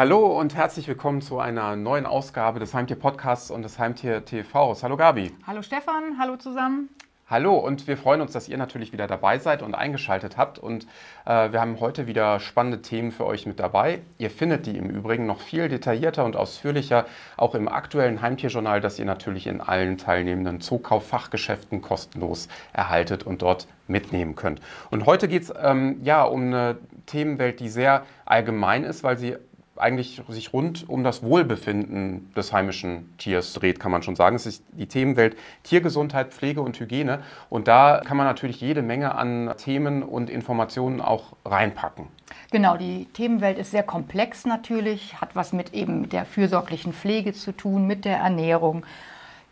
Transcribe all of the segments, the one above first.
Hallo und herzlich willkommen zu einer neuen Ausgabe des Heimtier Podcasts und des Heimtier TVs. Hallo Gabi. Hallo Stefan, hallo zusammen. Hallo und wir freuen uns, dass ihr natürlich wieder dabei seid und eingeschaltet habt. Und äh, wir haben heute wieder spannende Themen für euch mit dabei. Ihr findet die im Übrigen noch viel detaillierter und ausführlicher auch im aktuellen Heimtierjournal, das ihr natürlich in allen teilnehmenden Zookauf-Fachgeschäften kostenlos erhaltet und dort mitnehmen könnt. Und heute geht es ähm, ja um eine Themenwelt, die sehr allgemein ist, weil sie eigentlich sich rund um das Wohlbefinden des heimischen Tiers dreht, kann man schon sagen. Es ist die Themenwelt Tiergesundheit, Pflege und Hygiene. Und da kann man natürlich jede Menge an Themen und Informationen auch reinpacken. Genau, die Themenwelt ist sehr komplex natürlich, hat was mit eben der fürsorglichen Pflege zu tun, mit der Ernährung,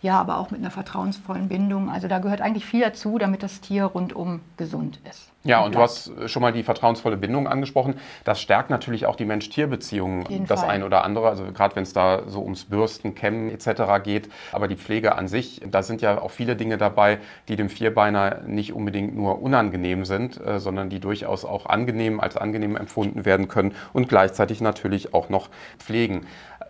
ja, aber auch mit einer vertrauensvollen Bindung. Also da gehört eigentlich viel dazu, damit das Tier rundum gesund ist. Ja, und du hast schon mal die vertrauensvolle Bindung angesprochen. Das stärkt natürlich auch die Mensch-Tier-Beziehung, das Fall. ein oder andere. Also gerade wenn es da so ums Bürsten, Kämmen etc. geht. Aber die Pflege an sich, da sind ja auch viele Dinge dabei, die dem Vierbeiner nicht unbedingt nur unangenehm sind, äh, sondern die durchaus auch angenehm als angenehm empfunden werden können und gleichzeitig natürlich auch noch pflegen.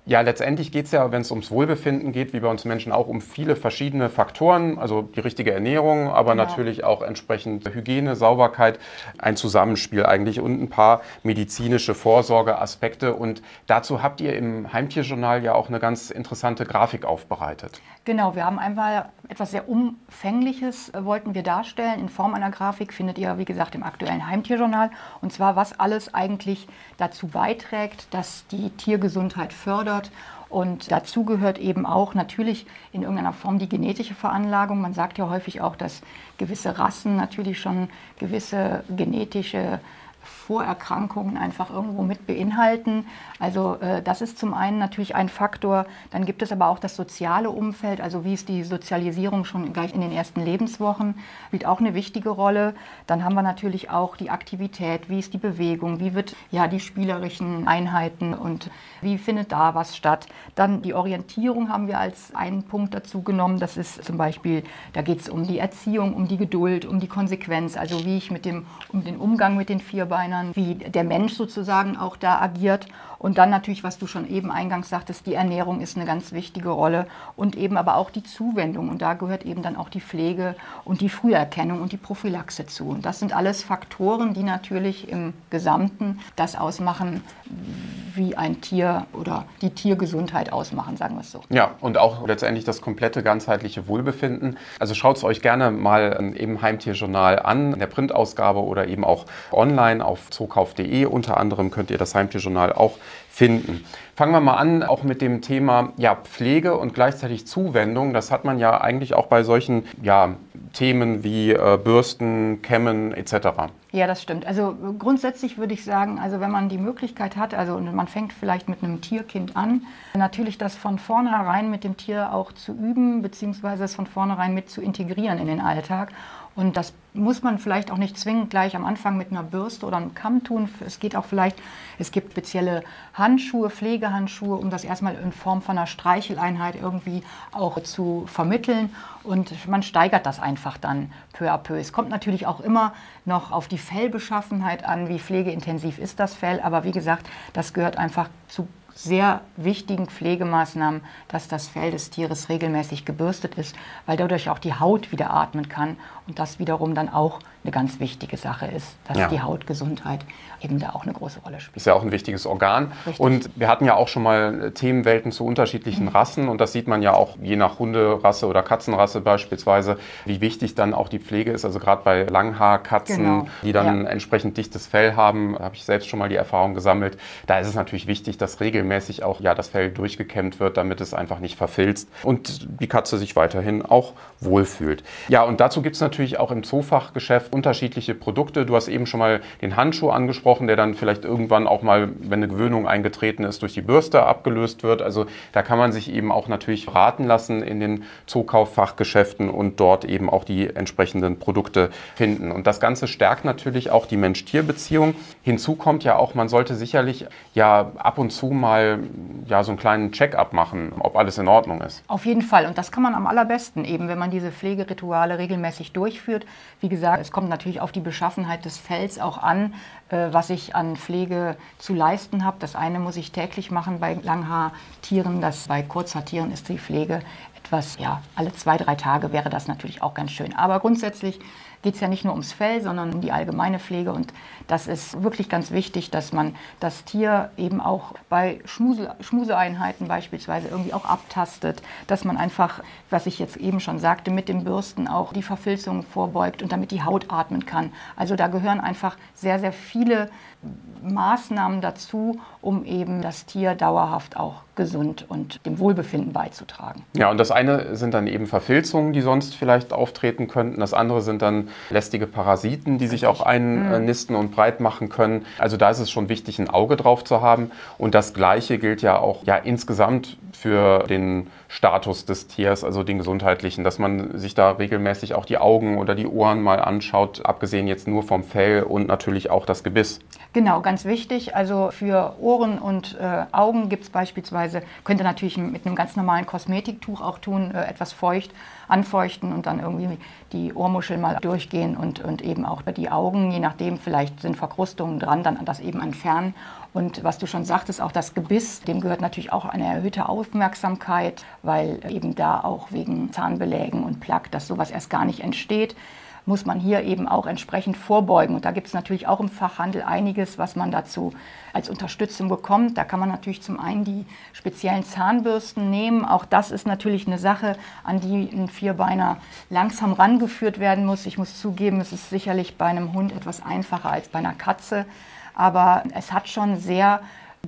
Ja, letztendlich geht es ja, wenn es ums Wohlbefinden geht, wie bei uns Menschen auch, um viele verschiedene Faktoren, also die richtige Ernährung, aber genau. natürlich auch entsprechend Hygiene, Sauberkeit, ein Zusammenspiel eigentlich und ein paar medizinische Vorsorgeaspekte. Und dazu habt ihr im Heimtierjournal ja auch eine ganz interessante Grafik aufbereitet. Genau, wir haben einfach etwas sehr Umfängliches äh, wollten wir darstellen. In Form einer Grafik findet ihr, wie gesagt, im aktuellen Heimtierjournal. Und zwar, was alles eigentlich dazu beiträgt, dass die Tiergesundheit fördert. Und dazu gehört eben auch natürlich in irgendeiner Form die genetische Veranlagung. Man sagt ja häufig auch, dass gewisse Rassen natürlich schon gewisse genetische Vorerkrankungen einfach irgendwo mit beinhalten. Also äh, das ist zum einen natürlich ein Faktor. Dann gibt es aber auch das soziale Umfeld, also wie ist die Sozialisierung schon gleich in den ersten Lebenswochen, spielt auch eine wichtige Rolle. Dann haben wir natürlich auch die Aktivität, wie ist die Bewegung, wie wird ja die spielerischen Einheiten und wie findet da was statt. Dann die Orientierung haben wir als einen Punkt dazu genommen. Das ist zum Beispiel, da geht es um die Erziehung, um die Geduld, um die Konsequenz, also wie ich mit dem, um den Umgang mit den Vierbeinern sondern wie der Mensch sozusagen auch da agiert. Und dann natürlich, was du schon eben eingangs sagtest, die Ernährung ist eine ganz wichtige Rolle und eben aber auch die Zuwendung. Und da gehört eben dann auch die Pflege und die Früherkennung und die Prophylaxe zu. Und das sind alles Faktoren, die natürlich im Gesamten das ausmachen, wie ein Tier oder die Tiergesundheit ausmachen, sagen wir es so. Ja, und auch letztendlich das komplette ganzheitliche Wohlbefinden. Also schaut es euch gerne mal im Heimtierjournal an, in der Printausgabe oder eben auch online auf zookauf.de. Unter anderem könnt ihr das Heimtierjournal auch finden. Fangen wir mal an, auch mit dem Thema ja, Pflege und gleichzeitig Zuwendung. Das hat man ja eigentlich auch bei solchen ja, Themen wie äh, Bürsten, Kämmen etc. Ja, das stimmt. Also grundsätzlich würde ich sagen, also wenn man die Möglichkeit hat, also man fängt vielleicht mit einem Tierkind an, natürlich das von vornherein mit dem Tier auch zu üben, beziehungsweise es von vornherein mit zu integrieren in den Alltag. Und das muss man vielleicht auch nicht zwingend gleich am Anfang mit einer Bürste oder einem Kamm tun. Es geht auch vielleicht, es gibt spezielle Handschuhe, Pflegehandschuhe, um das erstmal in Form von einer Streicheleinheit irgendwie auch zu vermitteln. Und man steigert das einfach dann peu à peu. Es kommt natürlich auch immer noch auf die Fellbeschaffenheit an, wie pflegeintensiv ist das Fell. Aber wie gesagt, das gehört einfach zu sehr wichtigen Pflegemaßnahmen, dass das Fell des Tieres regelmäßig gebürstet ist, weil dadurch auch die Haut wieder atmen kann und das wiederum dann auch eine ganz wichtige Sache ist, dass ja. die Hautgesundheit eben da auch eine große Rolle spielt. Ist ja auch ein wichtiges Organ. Richtig. Und wir hatten ja auch schon mal Themenwelten zu unterschiedlichen mhm. Rassen und das sieht man ja auch je nach Hunderasse oder Katzenrasse beispielsweise, wie wichtig dann auch die Pflege ist. Also gerade bei Langhaarkatzen, genau. die dann ja. entsprechend dichtes Fell haben, habe ich selbst schon mal die Erfahrung gesammelt. Da ist es natürlich wichtig, dass regelmäßig auch ja das Fell durchgekämmt wird, damit es einfach nicht verfilzt und die Katze sich weiterhin auch wohlfühlt. Ja, und dazu gibt es natürlich auch im Zoofachgeschäft unterschiedliche Produkte. Du hast eben schon mal den Handschuh angesprochen, der dann vielleicht irgendwann auch mal, wenn eine Gewöhnung eingetreten ist, durch die Bürste abgelöst wird. Also da kann man sich eben auch natürlich raten lassen in den Zookauffachgeschäften und dort eben auch die entsprechenden Produkte finden. Und das Ganze stärkt natürlich auch die Mensch-Tier-Beziehung. Hinzu kommt ja auch, man sollte sicherlich ja ab und zu mal ja so einen kleinen Check-up machen, ob alles in Ordnung ist. Auf jeden Fall. Und das kann man am allerbesten eben, wenn man diese Pflegerituale regelmäßig durchführt. Wie gesagt, es kommt kommt natürlich auf die Beschaffenheit des Fells auch an, äh, was ich an Pflege zu leisten habe. Das eine muss ich täglich machen bei Langhaartieren, das bei Kurzhaartieren ist die Pflege etwas, ja, alle zwei, drei Tage wäre das natürlich auch ganz schön. Aber grundsätzlich geht es ja nicht nur ums Fell, sondern um die allgemeine Pflege. Und das ist wirklich ganz wichtig, dass man das Tier eben auch bei Schmuse, Schmuseeinheiten beispielsweise irgendwie auch abtastet, dass man einfach, was ich jetzt eben schon sagte, mit den Bürsten auch die Verfilzung vorbeugt und damit die Haut atmen kann. Also da gehören einfach sehr, sehr viele Maßnahmen dazu, um eben das Tier dauerhaft auch gesund und dem Wohlbefinden beizutragen. Ja, und das eine sind dann eben Verfilzungen, die sonst vielleicht auftreten könnten. Das andere sind dann lästige Parasiten, die sich auch einnisten und breit machen können. Also da ist es schon wichtig, ein Auge drauf zu haben. Und das Gleiche gilt ja auch ja, insgesamt für den Status des Tiers, also den gesundheitlichen, dass man sich da regelmäßig auch die Augen oder die Ohren mal anschaut, abgesehen jetzt nur vom Fell und natürlich auch das Gebiss. Genau, ganz wichtig. Also für Ohren und äh, Augen gibt es beispielsweise, könnt ihr natürlich mit einem ganz normalen Kosmetiktuch auch tun, äh, etwas feucht anfeuchten und dann irgendwie die Ohrmuschel mal durchgehen und, und eben auch die Augen, je nachdem, vielleicht sind Verkrustungen dran, dann das eben entfernen. Und was du schon sagtest, auch das Gebiss, dem gehört natürlich auch eine erhöhte Aufmerksamkeit, weil eben da auch wegen Zahnbelägen und Plaque, dass sowas erst gar nicht entsteht muss man hier eben auch entsprechend vorbeugen. Und da gibt es natürlich auch im Fachhandel einiges, was man dazu als Unterstützung bekommt. Da kann man natürlich zum einen die speziellen Zahnbürsten nehmen. Auch das ist natürlich eine Sache, an die ein Vierbeiner langsam rangeführt werden muss. Ich muss zugeben, es ist sicherlich bei einem Hund etwas einfacher als bei einer Katze. Aber es hat schon sehr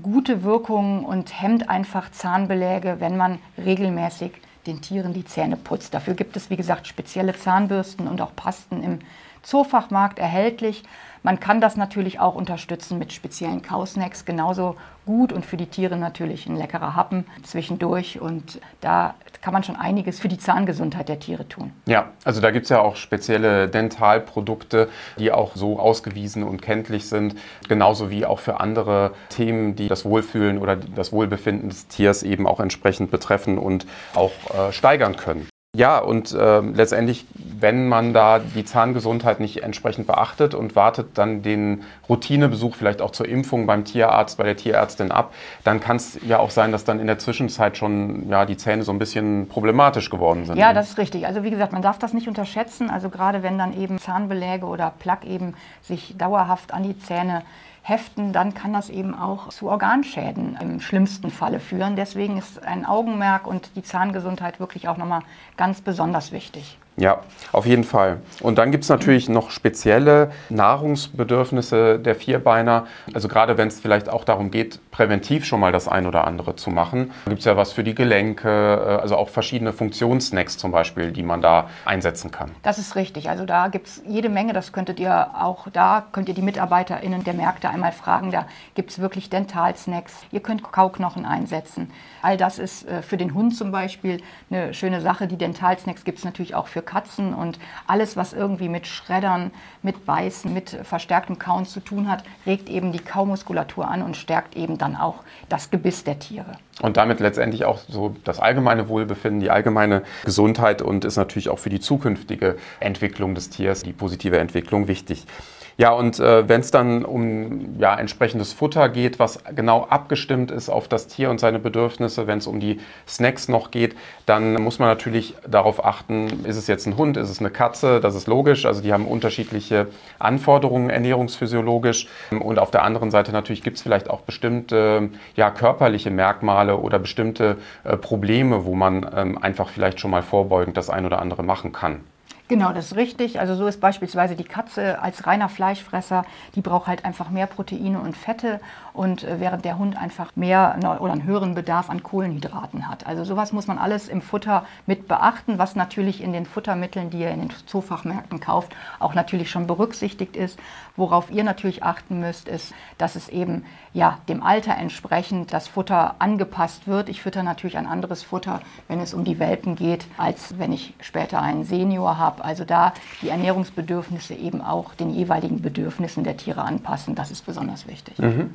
gute Wirkungen und hemmt einfach Zahnbeläge, wenn man regelmäßig den Tieren die Zähne putzt. Dafür gibt es, wie gesagt, spezielle Zahnbürsten und auch Pasten im Zoofachmarkt erhältlich. Man kann das natürlich auch unterstützen mit speziellen Kausnacks, genauso gut und für die Tiere natürlich ein leckerer Happen zwischendurch. Und da kann man schon einiges für die Zahngesundheit der Tiere tun. Ja, also da gibt es ja auch spezielle Dentalprodukte, die auch so ausgewiesen und kenntlich sind, genauso wie auch für andere Themen, die das Wohlfühlen oder das Wohlbefinden des Tiers eben auch entsprechend betreffen und auch äh, steigern können. Ja, und äh, letztendlich, wenn man da die Zahngesundheit nicht entsprechend beachtet und wartet dann den Routinebesuch vielleicht auch zur Impfung beim Tierarzt, bei der Tierärztin ab, dann kann es ja auch sein, dass dann in der Zwischenzeit schon ja, die Zähne so ein bisschen problematisch geworden sind. Ja, ne? das ist richtig. Also wie gesagt, man darf das nicht unterschätzen. Also gerade wenn dann eben Zahnbeläge oder Plaque eben sich dauerhaft an die Zähne heften, dann kann das eben auch zu Organschäden im schlimmsten Falle führen. Deswegen ist ein Augenmerk und die Zahngesundheit wirklich auch nochmal ganz besonders wichtig. Ja, auf jeden Fall. Und dann gibt es natürlich noch spezielle Nahrungsbedürfnisse der Vierbeiner. Also gerade wenn es vielleicht auch darum geht, präventiv schon mal das ein oder andere zu machen. Da gibt es ja was für die Gelenke, äh, also auch verschiedene Funktionssnacks zum Beispiel, die man da einsetzen kann. Das ist richtig. Also da gibt es jede Menge. Das könntet ihr auch da, könnt ihr die MitarbeiterInnen der Märkte einmal fragen. Da gibt es wirklich Dentalsnacks. Ihr könnt Kauknochen einsetzen. All das ist äh, für den Hund zum Beispiel eine schöne Sache. Die Dentalsnacks gibt es natürlich auch für Katzen und alles, was irgendwie mit Schreddern, mit Beißen, mit verstärktem Kauen zu tun hat, regt eben die Kaumuskulatur an und stärkt eben dann auch das Gebiss der Tiere. Und damit letztendlich auch so das allgemeine Wohlbefinden, die allgemeine Gesundheit und ist natürlich auch für die zukünftige Entwicklung des Tiers, die positive Entwicklung wichtig. Ja, und äh, wenn es dann um ja, entsprechendes Futter geht, was genau abgestimmt ist auf das Tier und seine Bedürfnisse, wenn es um die Snacks noch geht, dann muss man natürlich darauf achten, ist es jetzt ein Hund, ist es eine Katze, das ist logisch. Also die haben unterschiedliche Anforderungen ernährungsphysiologisch. Und auf der anderen Seite natürlich gibt es vielleicht auch bestimmte ja, körperliche Merkmale oder bestimmte äh, Probleme, wo man ähm, einfach vielleicht schon mal vorbeugend das ein oder andere machen kann. Genau, das ist richtig. Also so ist beispielsweise die Katze als reiner Fleischfresser, die braucht halt einfach mehr Proteine und Fette und äh, während der Hund einfach mehr oder einen höheren Bedarf an Kohlenhydraten hat. Also sowas muss man alles im Futter mit beachten, was natürlich in den Futtermitteln, die ihr in den Zoofachmärkten kauft, auch natürlich schon berücksichtigt ist. Worauf ihr natürlich achten müsst, ist, dass es eben ja dem Alter entsprechend das Futter angepasst wird. Ich fütter natürlich ein anderes Futter, wenn es um die Welpen geht, als wenn ich später einen Senior habe also da die Ernährungsbedürfnisse eben auch den jeweiligen Bedürfnissen der Tiere anpassen, das ist besonders wichtig. Mhm.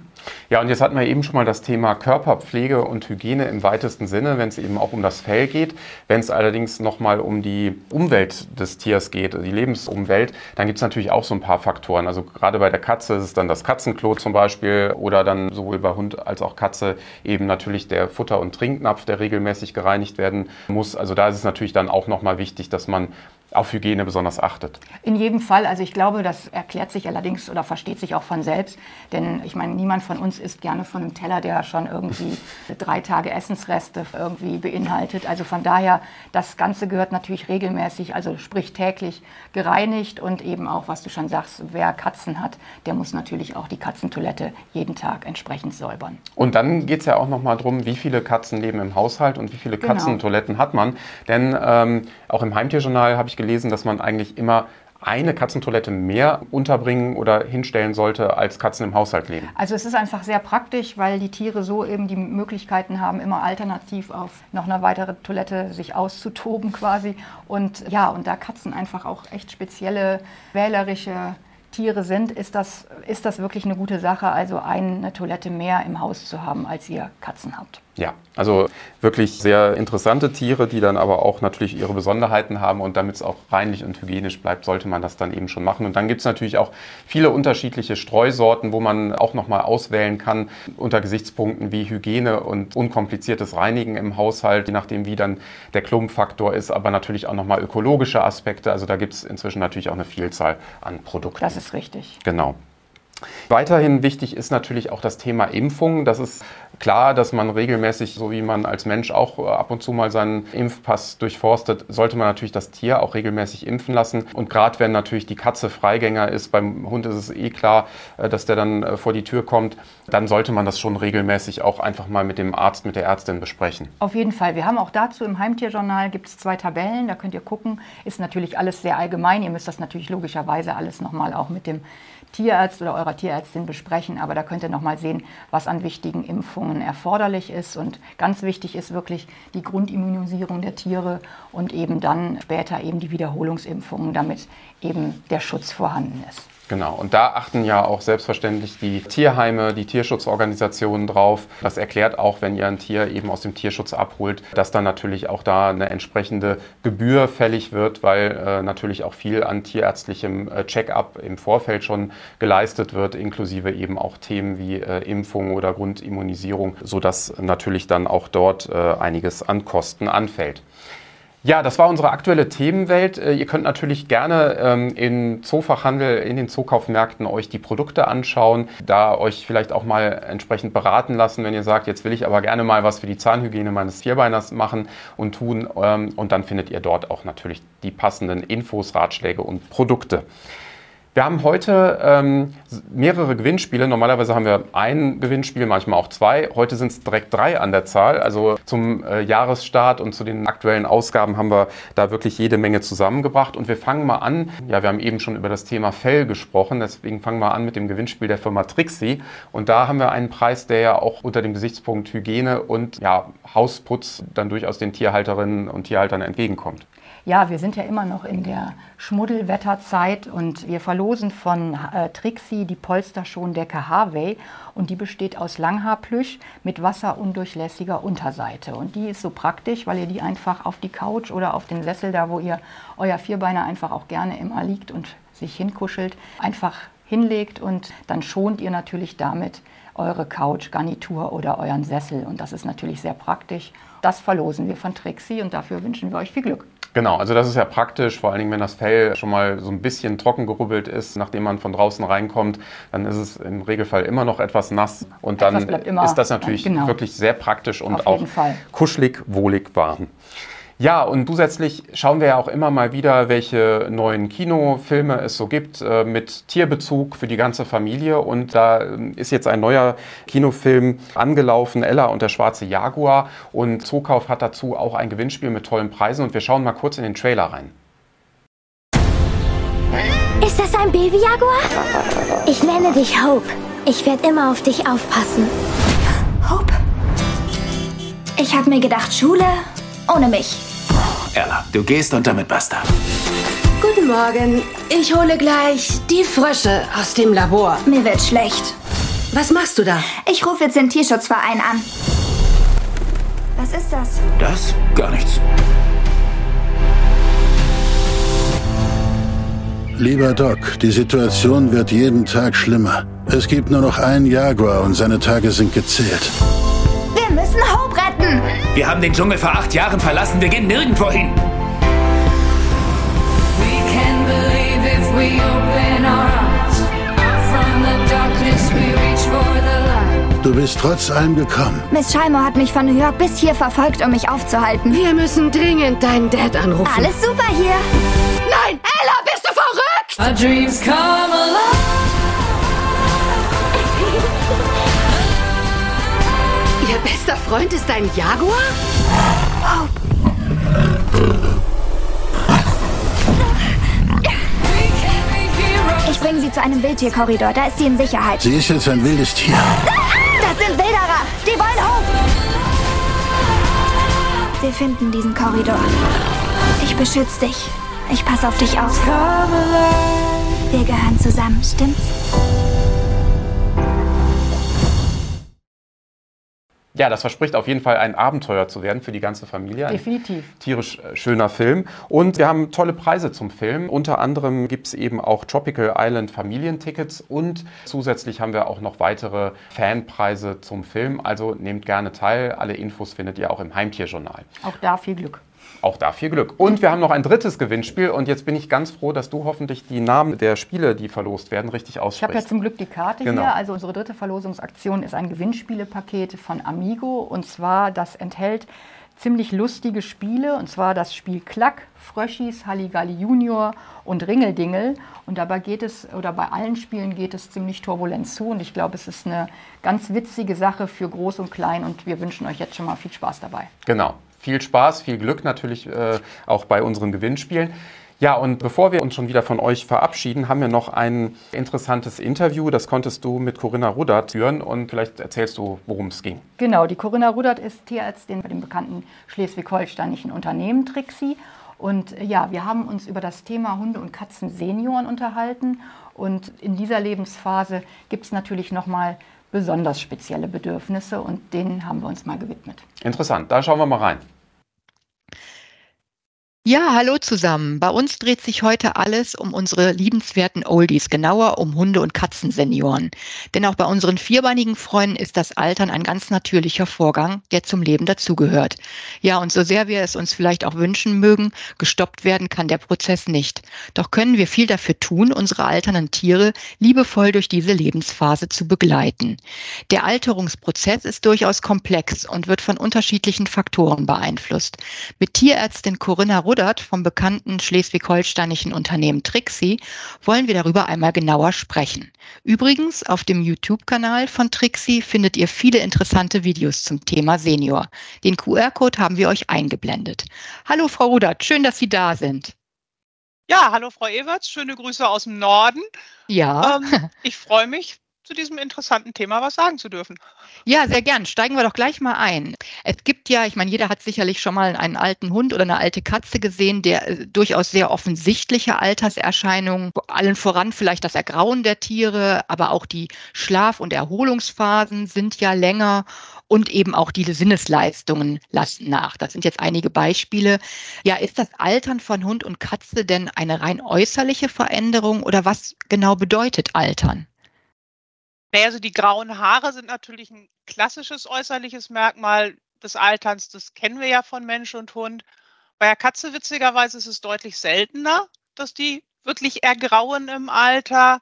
Ja, und jetzt hatten wir eben schon mal das Thema Körperpflege und Hygiene im weitesten Sinne, wenn es eben auch um das Fell geht. Wenn es allerdings nochmal um die Umwelt des Tiers geht, die Lebensumwelt, dann gibt es natürlich auch so ein paar Faktoren. Also gerade bei der Katze ist es dann das Katzenklo zum Beispiel oder dann sowohl bei Hund als auch Katze eben natürlich der Futter- und Trinknapf, der regelmäßig gereinigt werden muss. Also da ist es natürlich dann auch nochmal wichtig, dass man auf Hygiene besonders achtet. In jedem Fall. Also ich glaube, das erklärt sich allerdings oder versteht sich auch von selbst. Denn ich meine, niemand von uns isst gerne von einem Teller, der schon irgendwie drei Tage Essensreste irgendwie beinhaltet. Also von daher, das Ganze gehört natürlich regelmäßig, also sprich täglich gereinigt und eben auch, was du schon sagst, wer Katzen hat, der muss natürlich auch die Katzentoilette jeden Tag entsprechend säubern. Und dann geht es ja auch nochmal darum, wie viele Katzen leben im Haushalt und wie viele genau. Katzentoiletten hat man. Denn ähm, auch im Heimtierjournal habe ich gelesen, dass man eigentlich immer eine Katzentoilette mehr unterbringen oder hinstellen sollte, als Katzen im Haushalt leben? Also es ist einfach sehr praktisch, weil die Tiere so eben die Möglichkeiten haben, immer alternativ auf noch eine weitere Toilette sich auszutoben quasi. Und ja, und da Katzen einfach auch echt spezielle wählerische Tiere sind, ist das, ist das wirklich eine gute Sache, also eine Toilette mehr im Haus zu haben, als ihr Katzen habt. Ja, also wirklich sehr interessante Tiere, die dann aber auch natürlich ihre Besonderheiten haben und damit es auch reinlich und hygienisch bleibt, sollte man das dann eben schon machen. Und dann gibt es natürlich auch viele unterschiedliche Streusorten, wo man auch nochmal auswählen kann unter Gesichtspunkten wie Hygiene und unkompliziertes Reinigen im Haushalt, je nachdem wie dann der Klumpfaktor ist, aber natürlich auch nochmal ökologische Aspekte. Also da gibt es inzwischen natürlich auch eine Vielzahl an Produkten. Das ist richtig. Genau. Weiterhin wichtig ist natürlich auch das Thema Impfung. Das ist klar, dass man regelmäßig, so wie man als Mensch auch äh, ab und zu mal seinen Impfpass durchforstet, sollte man natürlich das Tier auch regelmäßig impfen lassen. Und gerade wenn natürlich die Katze Freigänger ist, beim Hund ist es eh klar, äh, dass der dann äh, vor die Tür kommt, dann sollte man das schon regelmäßig auch einfach mal mit dem Arzt, mit der Ärztin besprechen. Auf jeden Fall. Wir haben auch dazu im Heimtierjournal gibt es zwei Tabellen, da könnt ihr gucken. Ist natürlich alles sehr allgemein. Ihr müsst das natürlich logischerweise alles nochmal auch mit dem Tierarzt oder eurer Tierärztin besprechen, aber da könnt ihr nochmal sehen, was an wichtigen Impfungen erforderlich ist. Und ganz wichtig ist wirklich die Grundimmunisierung der Tiere und eben dann später eben die Wiederholungsimpfungen, damit eben der Schutz vorhanden ist. Genau, und da achten ja auch selbstverständlich die Tierheime, die Tierschutzorganisationen drauf. Das erklärt auch, wenn ihr ein Tier eben aus dem Tierschutz abholt, dass dann natürlich auch da eine entsprechende Gebühr fällig wird, weil äh, natürlich auch viel an tierärztlichem äh, Check-up im Vorfeld schon geleistet wird, inklusive eben auch Themen wie äh, Impfung oder Grundimmunisierung, sodass natürlich dann auch dort äh, einiges an Kosten anfällt. Ja, das war unsere aktuelle Themenwelt. Äh, ihr könnt natürlich gerne ähm, im Zoofachhandel, in den Zookaufmärkten euch die Produkte anschauen, da euch vielleicht auch mal entsprechend beraten lassen, wenn ihr sagt, jetzt will ich aber gerne mal was für die Zahnhygiene meines Vierbeiners machen und tun. Ähm, und dann findet ihr dort auch natürlich die passenden Infos, Ratschläge und Produkte. Wir haben heute ähm, mehrere Gewinnspiele. Normalerweise haben wir ein Gewinnspiel, manchmal auch zwei. Heute sind es direkt drei an der Zahl. Also zum äh, Jahresstart und zu den aktuellen Ausgaben haben wir da wirklich jede Menge zusammengebracht. Und wir fangen mal an. Ja, wir haben eben schon über das Thema Fell gesprochen. Deswegen fangen wir an mit dem Gewinnspiel der Firma Trixie. Und da haben wir einen Preis, der ja auch unter dem Gesichtspunkt Hygiene und ja, Hausputz dann durchaus den Tierhalterinnen und Tierhaltern entgegenkommt. Ja, wir sind ja immer noch in der Schmuddelwetterzeit und wir verlosen von äh, Trixie die Polsterschondecke Harvey und die besteht aus Langhaarplüsch mit wasserundurchlässiger Unterseite. Und die ist so praktisch, weil ihr die einfach auf die Couch oder auf den Sessel, da wo ihr euer Vierbeiner einfach auch gerne immer liegt und sich hinkuschelt, einfach hinlegt und dann schont ihr natürlich damit eure Couch, Garnitur oder euren Sessel. Und das ist natürlich sehr praktisch. Das verlosen wir von Trixie und dafür wünschen wir euch viel Glück. Genau, also das ist ja praktisch, vor allen Dingen, wenn das Fell schon mal so ein bisschen trocken gerubbelt ist, nachdem man von draußen reinkommt, dann ist es im Regelfall immer noch etwas nass und dann ist das natürlich genau. wirklich sehr praktisch und auch kuschelig, wohlig, warm. Ja, und zusätzlich schauen wir ja auch immer mal wieder, welche neuen Kinofilme es so gibt äh, mit Tierbezug für die ganze Familie. Und da äh, ist jetzt ein neuer Kinofilm angelaufen, Ella und der schwarze Jaguar. Und Zookauf hat dazu auch ein Gewinnspiel mit tollen Preisen. Und wir schauen mal kurz in den Trailer rein. Ist das ein Baby-Jaguar? Ich nenne dich Hope. Ich werde immer auf dich aufpassen. Hope? Ich habe mir gedacht, Schule ohne mich. Ella, du gehst und damit basta. Guten Morgen. Ich hole gleich die Frösche aus dem Labor. Mir wird schlecht. Was machst du da? Ich rufe jetzt den Tierschutzverein an. Was ist das? Das? Gar nichts. Lieber Doc, die Situation wird jeden Tag schlimmer. Es gibt nur noch einen Jaguar und seine Tage sind gezählt. Wir müssen Hope retten. Wir haben den Dschungel vor acht Jahren verlassen. Wir gehen nirgendwo hin. Du bist trotz allem gekommen. Miss Scheimer hat mich von New York bis hier verfolgt, um mich aufzuhalten. Wir müssen dringend deinen Dad anrufen. Alles super hier. Nein, Ella, bist du verrückt? Our dreams come alive. Ihr bester Freund ist ein Jaguar? Ich bringe sie zu einem Wildtierkorridor. Da ist sie in Sicherheit. Sie ist jetzt ein wildes Tier. Das sind Wilderer. Die wollen Hope. Wir finden diesen Korridor. Ich beschütze dich. Ich passe auf dich auf. Wir gehören zusammen, stimmt's? Ja, das verspricht auf jeden Fall ein Abenteuer zu werden für die ganze Familie. Ein Definitiv. tierisch äh, schöner Film. Und wir haben tolle Preise zum Film. Unter anderem gibt es eben auch Tropical Island Familientickets und zusätzlich haben wir auch noch weitere Fanpreise zum Film. Also nehmt gerne teil. Alle Infos findet ihr auch im Heimtierjournal. Auch da viel Glück. Auch da viel Glück. Und wir haben noch ein drittes Gewinnspiel und jetzt bin ich ganz froh, dass du hoffentlich die Namen der Spiele, die verlost werden, richtig Ich habe ja aussprichst. zum Glück die Karte Genau. hier. Also unsere dritte Verlosungsaktion ist ein Gewinnspielepaket von Amigo. Und zwar, das enthält ziemlich lustige Spiele. Und zwar das Spiel Klack, Fröschis, Halligalli Junior und Ringeldingel. Und dabei geht es, oder bei allen Spielen geht es ziemlich turbulent zu. Und ich glaube, es ist eine ganz witzige Sache für Groß und Klein. Und wir wünschen euch jetzt schon mal viel Spaß dabei. Genau. Viel Spaß, viel Glück natürlich äh, auch bei unseren Gewinnspielen. Ja, und bevor wir uns schon wieder von euch verabschieden, haben wir noch ein interessantes Interview. Das konntest du mit Corinna Rudert führen und vielleicht erzählst du, worum es ging. Genau, die Corinna Rudert ist Tierärztin bei dem bekannten schleswig-holsteinischen Unternehmen Trixie. Und äh, ja, wir haben uns über das Thema Hunde und Katzen Senioren unterhalten. Und in dieser Lebensphase gibt es natürlich nochmal besonders spezielle Bedürfnisse und denen haben wir uns mal gewidmet. Interessant, da schauen wir mal rein. Ja, hallo zusammen. Bei uns dreht sich heute alles um unsere liebenswerten Oldies, genauer um Hunde- und Katzensenioren. Denn auch bei unseren vierbeinigen Freunden ist das Altern ein ganz natürlicher Vorgang, der zum Leben dazugehört. Ja, und so sehr wir es uns vielleicht auch wünschen mögen, gestoppt werden kann der Prozess nicht. Doch können wir viel dafür tun, unsere alternden Tiere liebevoll durch diese Lebensphase zu begleiten. Der Alterungsprozess ist durchaus komplex und wird von unterschiedlichen Faktoren beeinflusst. Mit Tierärztin Corinna Rudert vom bekannten schleswig-holsteinischen Unternehmen Trixie wollen wir darüber einmal genauer sprechen. Übrigens, auf dem YouTube-Kanal von Trixie findet ihr viele interessante Videos zum Thema Senior. Den QR-Code haben wir euch eingeblendet. Hallo Frau Rudert, schön, dass Sie da sind. Ja, hallo Frau Everts, schöne Grüße aus dem Norden. Ja. Ähm, ich freue mich, zu diesem interessanten Thema was sagen zu dürfen. Ja, sehr gern. Steigen wir doch gleich mal ein. Es gibt ja, ich meine, jeder hat sicherlich schon mal einen alten Hund oder eine alte Katze gesehen, der äh, durchaus sehr offensichtliche Alterserscheinungen, allen voran vielleicht das Ergrauen der Tiere, aber auch die Schlaf- und Erholungsphasen sind ja länger und eben auch die Sinnesleistungen lassen nach. Das sind jetzt einige Beispiele. Ja, ist das Altern von Hund und Katze denn eine rein äußerliche Veränderung oder was genau bedeutet Altern? Naja, also die grauen Haare sind natürlich ein klassisches äußerliches Merkmal des Alterns. Das kennen wir ja von Mensch und Hund. Bei der Katze witzigerweise ist es deutlich seltener, dass die wirklich ergrauen im Alter.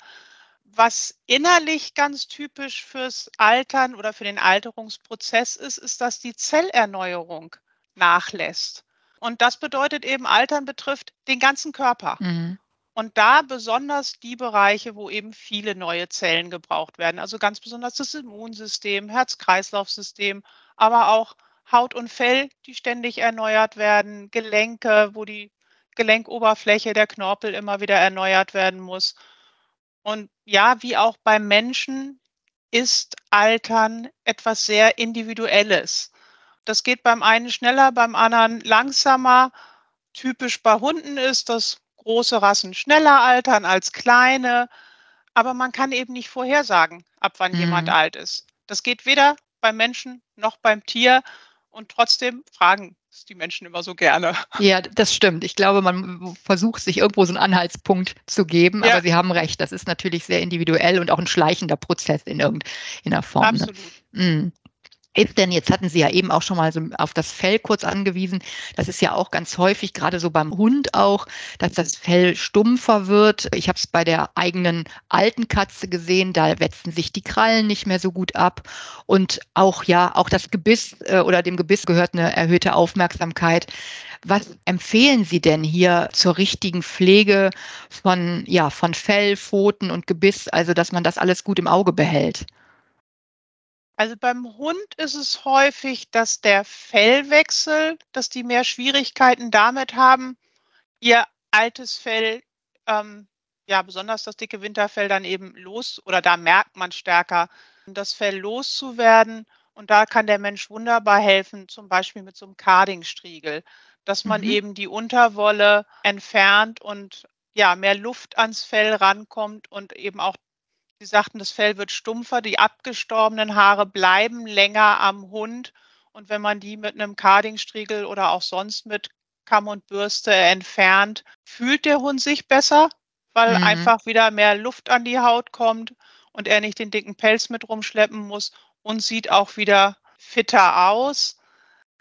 Was innerlich ganz typisch fürs Altern oder für den Alterungsprozess ist, ist, dass die Zellerneuerung nachlässt. Und das bedeutet eben, Altern betrifft den ganzen Körper. Mhm. Und da besonders die Bereiche, wo eben viele neue Zellen gebraucht werden. Also ganz besonders das Immunsystem, Herz-Kreislauf-System, aber auch Haut und Fell, die ständig erneuert werden, Gelenke, wo die Gelenkoberfläche, der Knorpel immer wieder erneuert werden muss. Und ja, wie auch beim Menschen ist Altern etwas sehr Individuelles. Das geht beim einen schneller, beim anderen langsamer. Typisch bei Hunden ist, dass große Rassen schneller altern als kleine. aber man kann eben nicht vorhersagen, ab wann Mhm. jemand alt ist. Das geht weder beim Menschen noch beim Tier und trotzdem fragen es die Menschen immer so gerne. Ja, das stimmt. Ich glaube, man versucht sich irgendwo so einen Anhaltspunkt zu geben, Ja. aber Sie haben recht, das ist natürlich sehr individuell und auch ein schleichender Prozess in irgendeiner Form. Ne? Absolut. Ist denn, jetzt hatten Sie ja eben auch schon mal so auf das Fell kurz angewiesen. Das ist ja auch ganz häufig, gerade so beim Hund auch, dass das Fell stumpfer wird. Ich habe es bei der eigenen alten Katze gesehen, da wetzen sich die Krallen nicht mehr so gut ab. Und auch, ja, auch das Gebiss äh, oder dem Gebiss gehört eine erhöhte Aufmerksamkeit. Was empfehlen Sie denn hier zur richtigen Pflege von, ja, von Fell, Pfoten und Gebiss, also dass man das alles gut im Auge behält? Also beim Hund ist es häufig, dass der Fellwechsel, dass die mehr Schwierigkeiten damit haben, ihr altes Fell, ähm, ja besonders das dicke Winterfell dann eben los oder da merkt man stärker, das Fell loszuwerden. Und da kann der Mensch wunderbar helfen, zum Beispiel mit so einem Cardingstriegel, dass man Mhm. eben die Unterwolle entfernt und ja mehr Luft ans Fell rankommt und eben auch Sie sagten, das Fell wird stumpfer, die abgestorbenen Haare bleiben länger am Hund. Und wenn man die mit einem Cardingstriegel oder auch sonst mit Kamm und Bürste entfernt, fühlt der Hund sich besser, weil Mhm. einfach wieder mehr Luft an die Haut kommt und er nicht den dicken Pelz mit rumschleppen muss und sieht auch wieder fitter aus.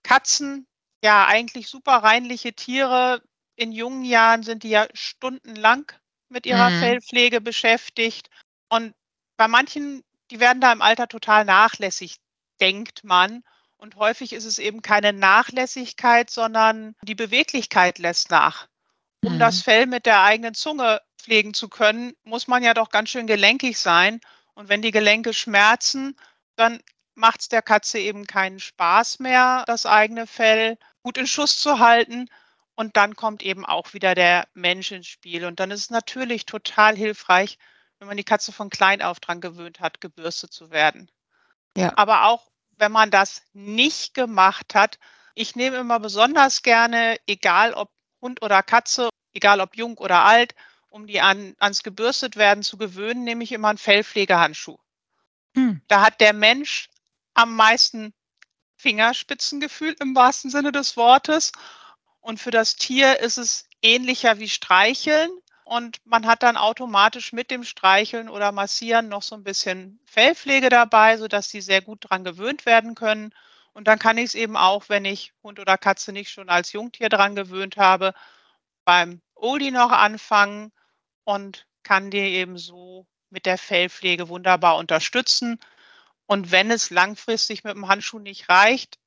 Katzen, ja, eigentlich super reinliche Tiere. In jungen Jahren sind die ja stundenlang mit ihrer Mhm. Fellpflege beschäftigt. Und bei manchen, die werden da im Alter total nachlässig, denkt man. Und häufig ist es eben keine Nachlässigkeit, sondern die Beweglichkeit lässt nach. Um Mhm. das Fell mit der eigenen Zunge pflegen zu können, muss man ja doch ganz schön gelenkig sein. Und wenn die Gelenke schmerzen, dann macht es der Katze eben keinen Spaß mehr, das eigene Fell gut in Schuss zu halten. Und dann kommt eben auch wieder der Mensch ins Spiel. Und dann ist es natürlich total hilfreich, wenn man die Katze von klein auf dran gewöhnt hat, gebürstet zu werden. Ja. Aber auch wenn man das nicht gemacht hat, ich nehme immer besonders gerne, egal ob Hund oder Katze, egal ob jung oder alt, um die an, ans gebürstet werden zu gewöhnen, nehme ich immer einen Fellpflegehandschuh. Hm. Da hat der Mensch am meisten Fingerspitzengefühl im wahrsten Sinne des Wortes. Und für das Tier ist es ähnlicher wie Streicheln. Und man hat dann automatisch mit dem Streicheln oder Massieren noch so ein bisschen Fellpflege dabei, sodass sie sehr gut dran gewöhnt werden können. Und dann kann ich es eben auch, wenn ich Hund oder Katze nicht schon als Jungtier dran gewöhnt habe, beim Oldie noch anfangen und kann die eben so mit der Fellpflege wunderbar unterstützen. Und wenn es langfristig mit dem Handschuh nicht reicht,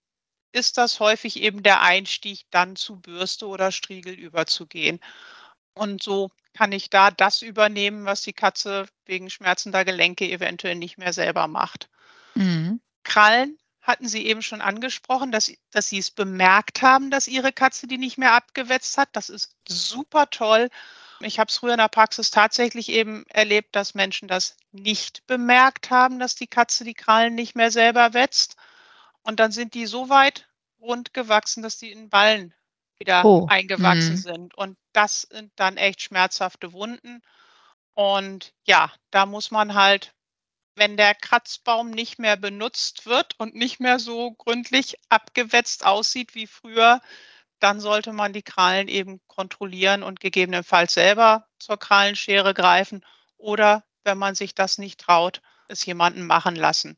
ist das häufig eben der Einstieg, dann zu Bürste oder Striegel überzugehen. Und so kann ich da das übernehmen, was die Katze wegen schmerzender Gelenke eventuell nicht mehr selber macht. Mhm. Krallen hatten Sie eben schon angesprochen, dass, dass Sie es bemerkt haben, dass Ihre Katze die nicht mehr abgewetzt hat. Das ist super toll. Ich habe es früher in der Praxis tatsächlich eben erlebt, dass Menschen das nicht bemerkt haben, dass die Katze die Krallen nicht mehr selber wetzt. Und dann sind die so weit rund gewachsen, dass die in Ballen wieder Oh, eingewachsen mhm. sind. Und das sind dann echt schmerzhafte Wunden. Und ja, da muss man halt, wenn der Kratzbaum nicht mehr benutzt wird und nicht mehr so gründlich abgewetzt aussieht wie früher, dann sollte man die Krallen eben kontrollieren und gegebenenfalls selber zur Krallenschere greifen oder, wenn man sich das nicht traut, es jemanden machen lassen.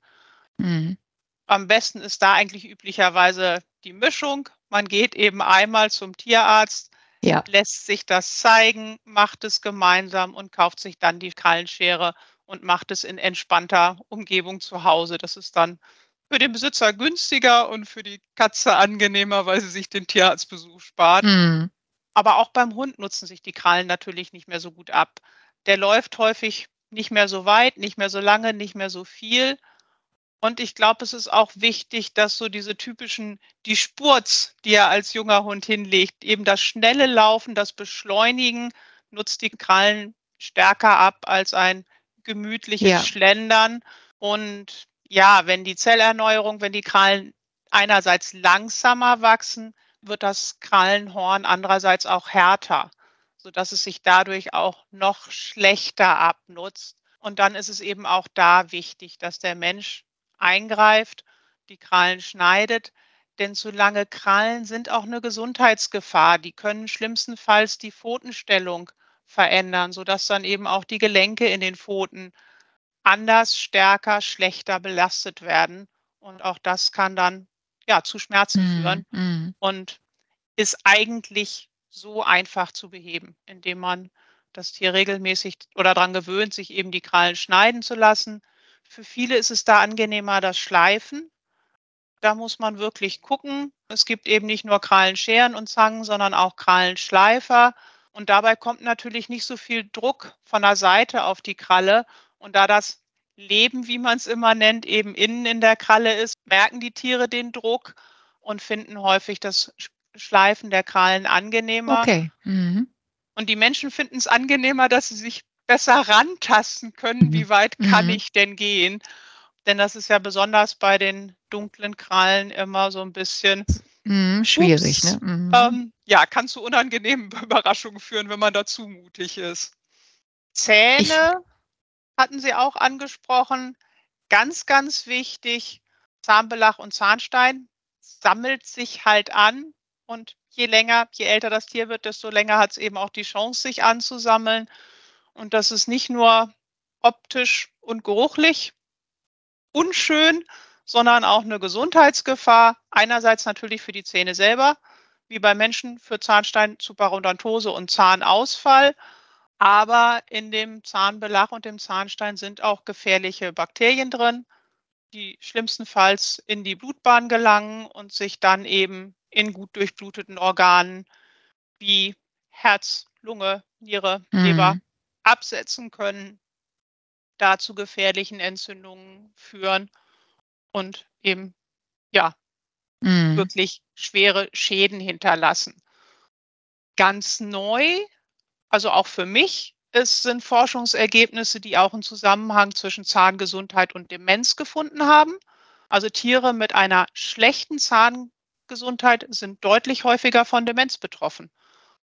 Mhm. Am besten ist da eigentlich üblicherweise die Mischung. Man geht eben einmal zum Tierarzt, Ja. lässt sich das zeigen, macht es gemeinsam und kauft sich dann die Krallenschere und macht es in entspannter Umgebung zu Hause. Das ist dann für den Besitzer günstiger und für die Katze angenehmer, weil sie sich den Tierarztbesuch spart. Mhm. Aber auch beim Hund nutzen sich die Krallen natürlich nicht mehr so gut ab. Der läuft häufig nicht mehr so weit, nicht mehr so lange, nicht mehr so viel. Und ich glaube, es ist auch wichtig, dass so diese typischen, die Spurz, die er als junger Hund hinlegt, eben das schnelle Laufen, das Beschleunigen, nutzt die Krallen stärker ab als ein gemütliches Ja. Schlendern. Und ja, wenn die Zellerneuerung, wenn die Krallen einerseits langsamer wachsen, wird das Krallenhorn andererseits auch härter, sodass es sich dadurch auch noch schlechter abnutzt. Und dann ist es eben auch da wichtig, dass der Mensch eingreift, die Krallen schneidet. Denn zu lange Krallen sind auch eine Gesundheitsgefahr. Die können schlimmstenfalls die Pfotenstellung verändern, sodass dann eben auch die Gelenke in den Pfoten anders, stärker, schlechter belastet werden. Und auch das kann dann ja zu Schmerzen Mhm, führen mhm. und ist eigentlich so einfach zu beheben, indem man das Tier regelmäßig oder daran gewöhnt, sich eben die Krallen schneiden zu lassen. Für viele ist es da angenehmer, das Schleifen. Da muss man wirklich gucken. Es gibt eben nicht nur Krallenscheren und Zangen, sondern auch Krallenschleifer. Und dabei kommt natürlich nicht so viel Druck von der Seite auf die Kralle. Und da das Leben, wie man es immer nennt, eben innen in der Kralle ist, merken die Tiere den Druck und finden häufig das Sch- Schleifen der Krallen angenehmer. Okay. Mhm. Und die Menschen finden es angenehmer, dass sie sich besser rantasten können, wie weit kann Mhm. ich denn gehen. Denn das ist ja besonders bei den dunklen Krallen immer so ein bisschen, Mhm, schwierig, Ups. ne? Mhm. ähm, ja, kann zu unangenehmen Überraschungen führen, wenn man da zu mutig ist. Zähne hatten Sie auch angesprochen. Ganz, ganz wichtig, Zahnbelach und Zahnstein sammelt sich halt an. Und je länger, je älter das Tier wird, desto länger hat es eben auch die Chance, sich anzusammeln. Und das ist nicht nur optisch und geruchlich unschön, sondern auch eine Gesundheitsgefahr. Einerseits natürlich für die Zähne selber, wie bei Menschen für Zahnstein, Superodontose und Zahnausfall. Aber in dem Zahnbelach und dem Zahnstein sind auch gefährliche Bakterien drin, die schlimmstenfalls in die Blutbahn gelangen und sich dann eben in gut durchbluteten Organen wie Herz, Lunge, Niere, Leber Mhm. Absetzen können, da zu gefährlichen Entzündungen führen und eben ja Mhm. wirklich schwere Schäden hinterlassen. Ganz neu, also auch für mich, es sind Forschungsergebnisse, die auch einen Zusammenhang zwischen Zahngesundheit und Demenz gefunden haben. Also Tiere mit einer schlechten Zahngesundheit sind deutlich häufiger von Demenz betroffen.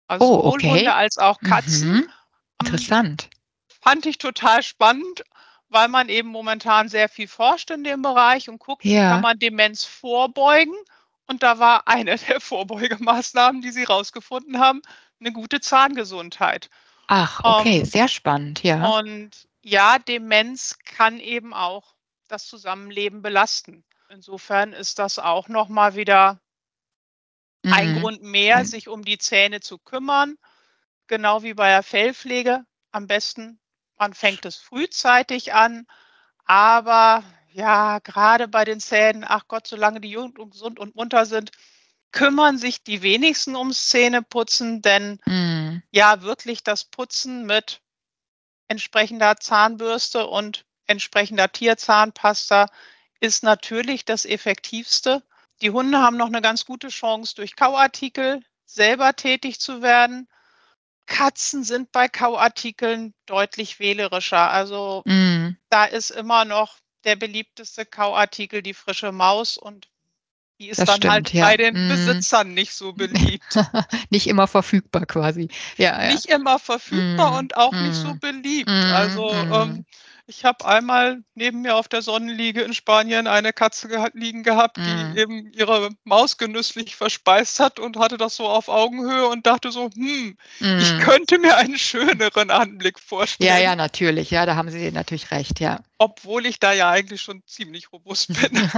Also Oh, sowohl okay. Hunde als auch Katzen. Mhm. Interessant. fand ich total spannend, weil man eben momentan sehr viel forscht in dem Bereich und guckt, wie Ja. kann man Demenz vorbeugen. Und da war eine der Vorbeugemaßnahmen, die sie rausgefunden haben, eine gute Zahngesundheit. Ach, okay, Ähm, sehr spannend, ja. Und ja, Demenz kann eben auch das Zusammenleben belasten. Insofern ist das auch nochmal wieder ein Mhm. Grund mehr, Ein- sich um die Zähne zu kümmern. Genau wie bei der Fellpflege. Am besten, man fängt es frühzeitig an. Aber ja, gerade bei den Zähnen, ach Gott, solange die jung und gesund und munter sind, kümmern sich die wenigsten ums Zähneputzen, denn Mhm. ja, wirklich das Putzen mit entsprechender Zahnbürste und entsprechender Tierzahnpasta ist natürlich das Effektivste. Die Hunde haben noch eine ganz gute Chance, durch Kauartikel selber tätig zu werden. Katzen sind bei Kauartikeln deutlich wählerischer. Also Mhm. da ist immer noch der beliebteste Kauartikel die frische Maus und die ist Das dann halt stimmt, ja. bei den Mhm. Besitzern nicht so beliebt. Nicht immer verfügbar quasi. Ja, ja. nicht immer verfügbar Mm, und auch nicht so mm, beliebt. mm, Also mm. ähm, ich habe einmal neben mir auf der Sonnenliege in Spanien eine Katze geha liegen gehabt, Mm. die eben ihre Maus genüsslich verspeist hat und hatte das so auf Augenhöhe und dachte so, hm, ich Mhm. könnte mir einen schöneren Anblick vorstellen, Ja, ja, natürlich. Ja, da haben Sie natürlich recht, ja. obwohl ich da ja eigentlich schon ziemlich robust bin.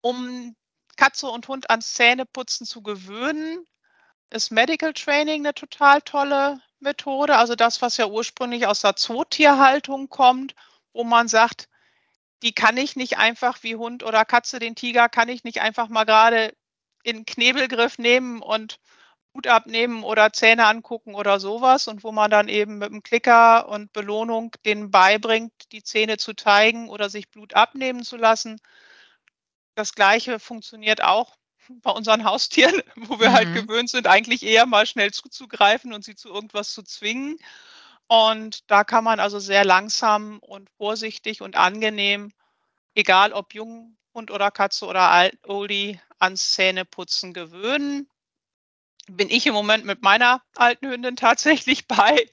Um Katze und Hund ans Zähneputzen zu gewöhnen, ist Medical Training eine total tolle Methode. Also das, was ja ursprünglich aus der Zootierhaltung kommt, wo man sagt, die kann ich nicht einfach wie Hund oder Katze, den Tiger, kann ich nicht einfach mal gerade in Knebelgriff nehmen und Hut abnehmen oder Zähne angucken oder sowas und wo man dann eben mit dem Klicker und Belohnung denen beibringt, die Zähne zu zeigen oder sich Blut abnehmen zu lassen. Das gleiche funktioniert auch bei unseren Haustieren, wo wir halt Mhm. gewöhnt sind, eigentlich eher mal schnell zuzugreifen und sie zu irgendwas zu zwingen. Und da kann man also sehr langsam und vorsichtig und angenehm, egal ob jung Hund oder Katze oder Alt Oldie, ans Zähneputzen gewöhnen. Bin ich im Moment mit meiner alten Hündin tatsächlich bei.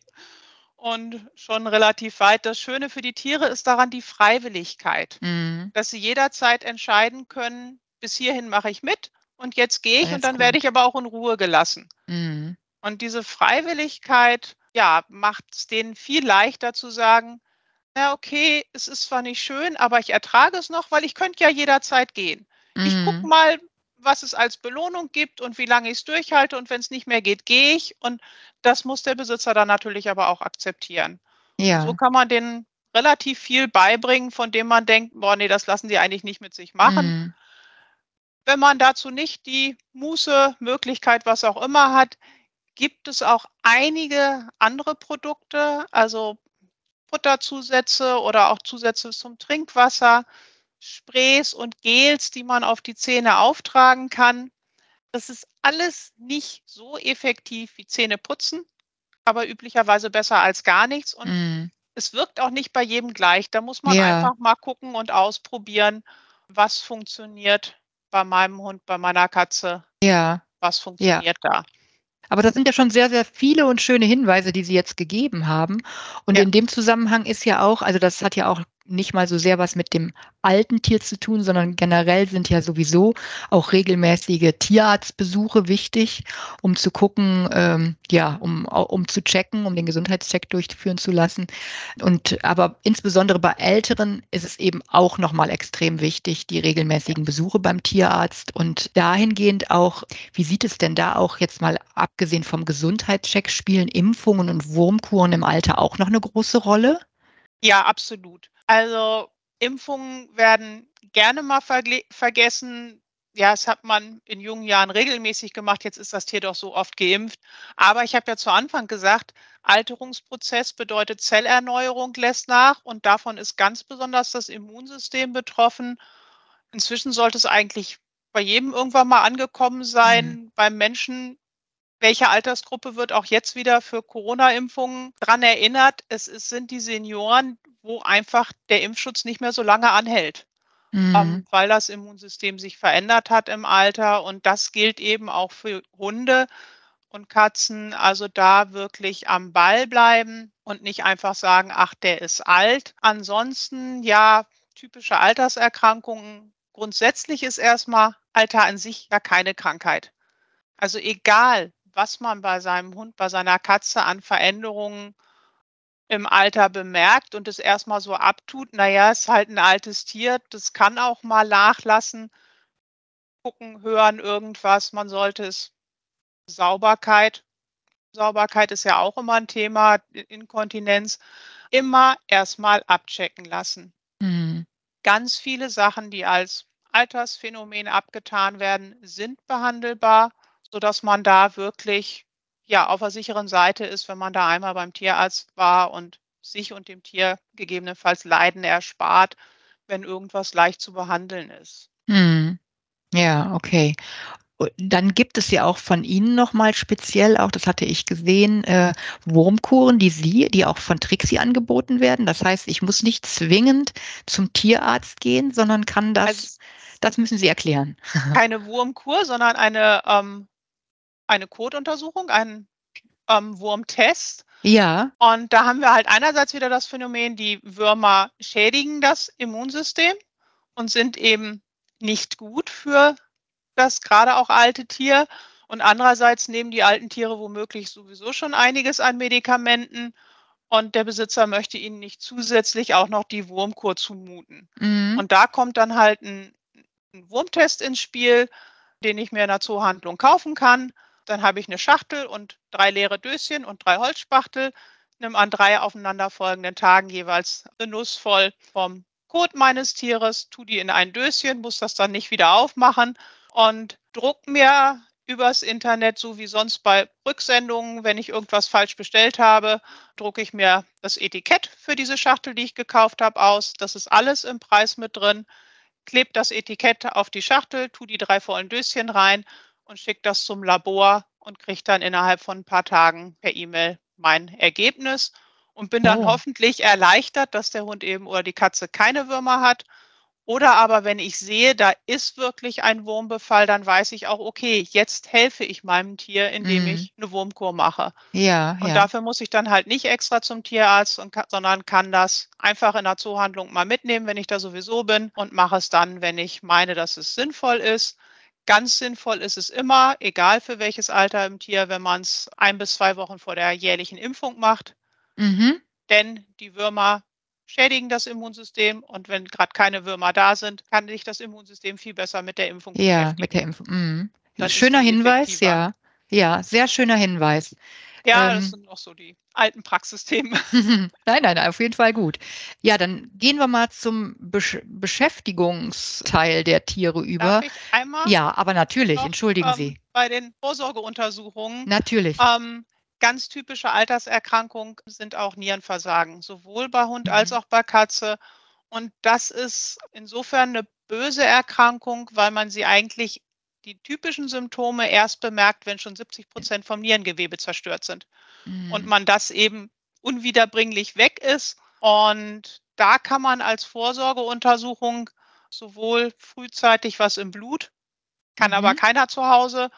und schon relativ weit. Das Schöne für die Tiere ist daran die Freiwilligkeit, Mhm. dass sie jederzeit entscheiden können, bis hierhin mache ich mit und jetzt gehe ich und dann gut. werde ich aber auch in Ruhe gelassen. Mhm. Und diese Freiwilligkeit, ja, macht es denen viel leichter zu sagen, na okay, es ist zwar nicht schön, aber ich ertrage es noch, weil ich könnte ja jederzeit gehen. Ich gucke Mhm. mal, was es als Belohnung gibt und wie lange ich es durchhalte und wenn es nicht mehr geht, gehe ich. Und das muss der Besitzer dann natürlich aber auch akzeptieren. So Ja. kann man denen relativ viel beibringen, von dem man denkt, boah, nee, das lassen die eigentlich nicht mit sich machen. Mhm. Wenn man dazu nicht die Muße, Möglichkeit, was auch immer hat, gibt es auch einige andere Produkte, also Futterzusätze oder auch Zusätze zum Trinkwasser, Sprays und Gels, die man auf die Zähne auftragen kann. Das ist alles nicht so effektiv wie Zähne putzen, aber üblicherweise besser als gar nichts. Und Mhm. es wirkt auch nicht bei jedem gleich. Da muss man Ja. einfach mal gucken und ausprobieren, was funktioniert bei meinem Hund, bei meiner Katze, Ja. was funktioniert da. Aber das sind ja schon sehr, sehr viele und schöne Hinweise, die Sie jetzt gegeben haben. Und Ja. in dem Zusammenhang ist ja auch, also das hat ja auch nicht mal so sehr was mit dem alten Tier zu tun, sondern generell sind ja sowieso auch regelmäßige Tierarztbesuche wichtig, um zu gucken, ähm, ja, um, um zu checken, um den Gesundheitscheck durchführen zu lassen. Und aber insbesondere bei Älteren ist es eben auch nochmal extrem wichtig, die regelmäßigen Besuche beim Tierarzt und dahingehend auch, wie sieht es denn da auch jetzt mal abgesehen vom Gesundheitscheck, spielen Impfungen und Wurmkuren im Alter auch noch eine große Rolle? Ja, absolut. Also Impfungen werden gerne mal vergessen. Ja, das hat man in jungen Jahren regelmäßig gemacht. Jetzt ist das Tier doch so oft geimpft. Aber ich habe ja zu Anfang gesagt, Alterungsprozess bedeutet Zellerneuerung lässt nach und davon ist ganz besonders das Immunsystem betroffen. Inzwischen sollte es eigentlich bei jedem irgendwann mal angekommen sein. Mhm. Beim Menschen welche Altersgruppe wird auch jetzt wieder für Corona-Impfungen dran erinnert? Es ist, sind die Senioren, wo einfach der Impfschutz nicht mehr so lange anhält, ähm, Mhm. weil das Immunsystem sich verändert hat im Alter. Und das gilt eben auch für Hunde und Katzen. Also da wirklich am Ball bleiben und nicht einfach sagen, ach, der ist alt. Ansonsten, ja, typische Alterserkrankungen. Grundsätzlich ist erstmal Alter an sich ja keine Krankheit. Also egal, was man bei seinem Hund, bei seiner Katze an Veränderungen im Alter bemerkt und es erstmal so abtut, naja, ist halt ein altes Tier, das kann auch mal nachlassen, gucken, hören, irgendwas. Man sollte es Sauberkeit. Sauberkeit ist ja auch immer ein Thema, Inkontinenz. Immer erstmal abchecken lassen. Mhm. Ganz viele Sachen, die als Altersphänomen abgetan werden, sind behandelbar, sodass man da wirklich ja auf der sicheren Seite ist, wenn man da einmal beim Tierarzt war und sich und dem Tier gegebenenfalls Leiden erspart, wenn irgendwas leicht zu behandeln ist. Mhm. Ja, okay. Dann gibt es ja auch von Ihnen nochmal speziell, auch das hatte ich gesehen, äh, Wurmkuren, die Sie, die auch von Trixie angeboten werden. Das heißt, ich muss nicht zwingend zum Tierarzt gehen, sondern kann das, Also- das müssen Sie erklären. Keine Wurmkur, sondern eine, ähm, eine Kotuntersuchung, ein ähm, Wurmtest. Ja, Und da haben wir halt einerseits wieder das Phänomen, die Würmer schädigen das Immunsystem und sind eben nicht gut für das gerade auch alte Tier. Und andererseits nehmen die alten Tiere womöglich sowieso schon einiges an Medikamenten und der Besitzer möchte ihnen nicht zusätzlich auch noch die Wurmkur zumuten. mhm. Und da kommt dann halt ein, ein Wurmtest ins Spiel, den ich mir in der Zoohandlung kaufen kann. Dann habe ich eine Schachtel und drei leere Döschen und drei Holzspachtel. Nimm an drei aufeinanderfolgenden Tagen jeweils eine Nuss voll vom Kot meines Tieres, tu die in ein Döschen, muss das dann nicht wieder aufmachen und druck mir übers Internet, so wie sonst bei Rücksendungen, wenn ich irgendwas falsch bestellt habe, drucke ich mir das Etikett für diese Schachtel, die ich gekauft habe, aus. Das ist alles im Preis mit drin. Klebe das Etikett auf die Schachtel, tu die drei vollen Döschen rein und schicke das zum Labor und kriege dann innerhalb von ein paar Tagen per E-Mail mein Ergebnis und bin dann Oh. hoffentlich erleichtert, dass der Hund eben oder die Katze keine Würmer hat Oder aber wenn ich sehe, da ist wirklich ein Wurmbefall, dann weiß ich auch, okay, jetzt helfe ich meinem Tier, indem Mhm. ich eine Wurmkur mache. Ja, Und ja. dafür muss ich dann halt nicht extra zum Tierarzt, und sondern kann das einfach in der Zoohandlung mal mitnehmen, wenn ich da sowieso bin und mache es dann, wenn ich meine, dass es sinnvoll ist. Ganz sinnvoll ist es immer, egal für welches Alter im Tier, wenn man es ein bis zwei Wochen vor der jährlichen Impfung macht, Mhm. denn die Würmer schädigen das Immunsystem und wenn gerade keine Würmer da sind, kann sich das Immunsystem viel besser mit der Impfung Ja, beschäftigen. mit der Impfung. Mhm. Schöner Hinweis, effektiver. ja. Ja, sehr schöner Hinweis. Ja, Ähm, das sind noch so die alten Praxisthemen. Nein, nein, auf jeden Fall gut. Ja, dann gehen wir mal zum Besch Beschäftigungsteil der Tiere über. Ja, aber natürlich, noch, entschuldigen ähm, Sie. bei den Vorsorgeuntersuchungen Natürlich. Ähm, ganz typische Alterserkrankung sind auch Nierenversagen, sowohl bei Hund Mhm. als auch bei Katze. Und das ist insofern eine böse Erkrankung, weil man sie eigentlich die typischen Symptome erst bemerkt, wenn schon 70 Prozent vom Nierengewebe zerstört sind und Mhm. man das eben unwiederbringlich weg ist. Und da kann man als Vorsorgeuntersuchung sowohl frühzeitig was im Blut, kann aber Mhm. keiner zu Hause,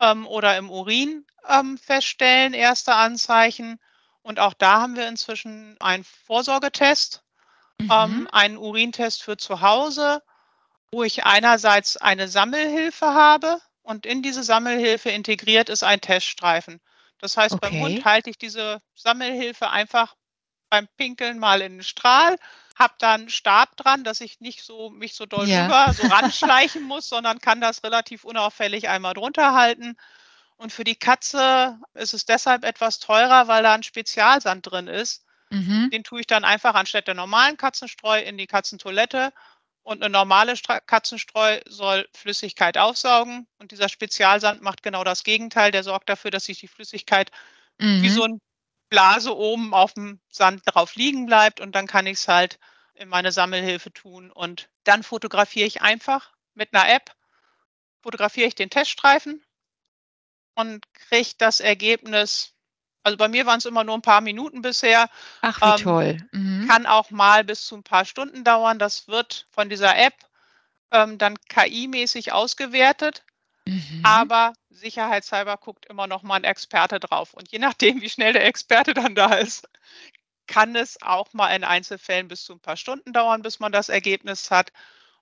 ähm, oder im Urin ähm, feststellen, erste Anzeichen. Und auch da haben wir inzwischen einen Vorsorgetest, ähm, Mhm. einen Urintest für zu Hause, wo ich einerseits eine Sammelhilfe habe und in diese Sammelhilfe integriert ist ein Teststreifen. Das heißt, beim Okay. Hund halte ich diese Sammelhilfe einfach beim Pinkeln mal in den Strahl, habe dann Stab dran, dass ich nicht so mich so doll Ja. rüber so ranschleichen muss, sondern kann das relativ unauffällig einmal drunter halten. Und für die Katze ist es deshalb etwas teurer, weil da ein Spezialsand drin ist. Mhm. Den tue ich dann einfach anstatt der normalen Katzenstreu in die Katzentoilette. Und eine normale Stra Katzenstreu soll Flüssigkeit aufsaugen. Und dieser Spezialsand macht genau das Gegenteil. Der sorgt dafür, dass sich die Flüssigkeit wie Mhm. so ein Blase oben auf dem Sand drauf liegen bleibt. Und dann kann ich es halt in meine Sammelhilfe tun. Und dann fotografiere ich einfach mit einer App, fotografiere ich den Teststreifen und kriege das Ergebnis. Also bei mir waren es immer nur ein paar Minuten bisher. Ach, wie ähm, toll. Mhm. Kann auch mal bis zu ein paar Stunden dauern. Das wird von dieser App ähm, dann KI-mäßig ausgewertet. Mhm. Aber sicherheitshalber guckt immer noch mal ein Experte drauf. Und je nachdem, wie schnell der Experte dann da ist, kann es auch mal in Einzelfällen bis zu ein paar Stunden dauern, bis man das Ergebnis hat.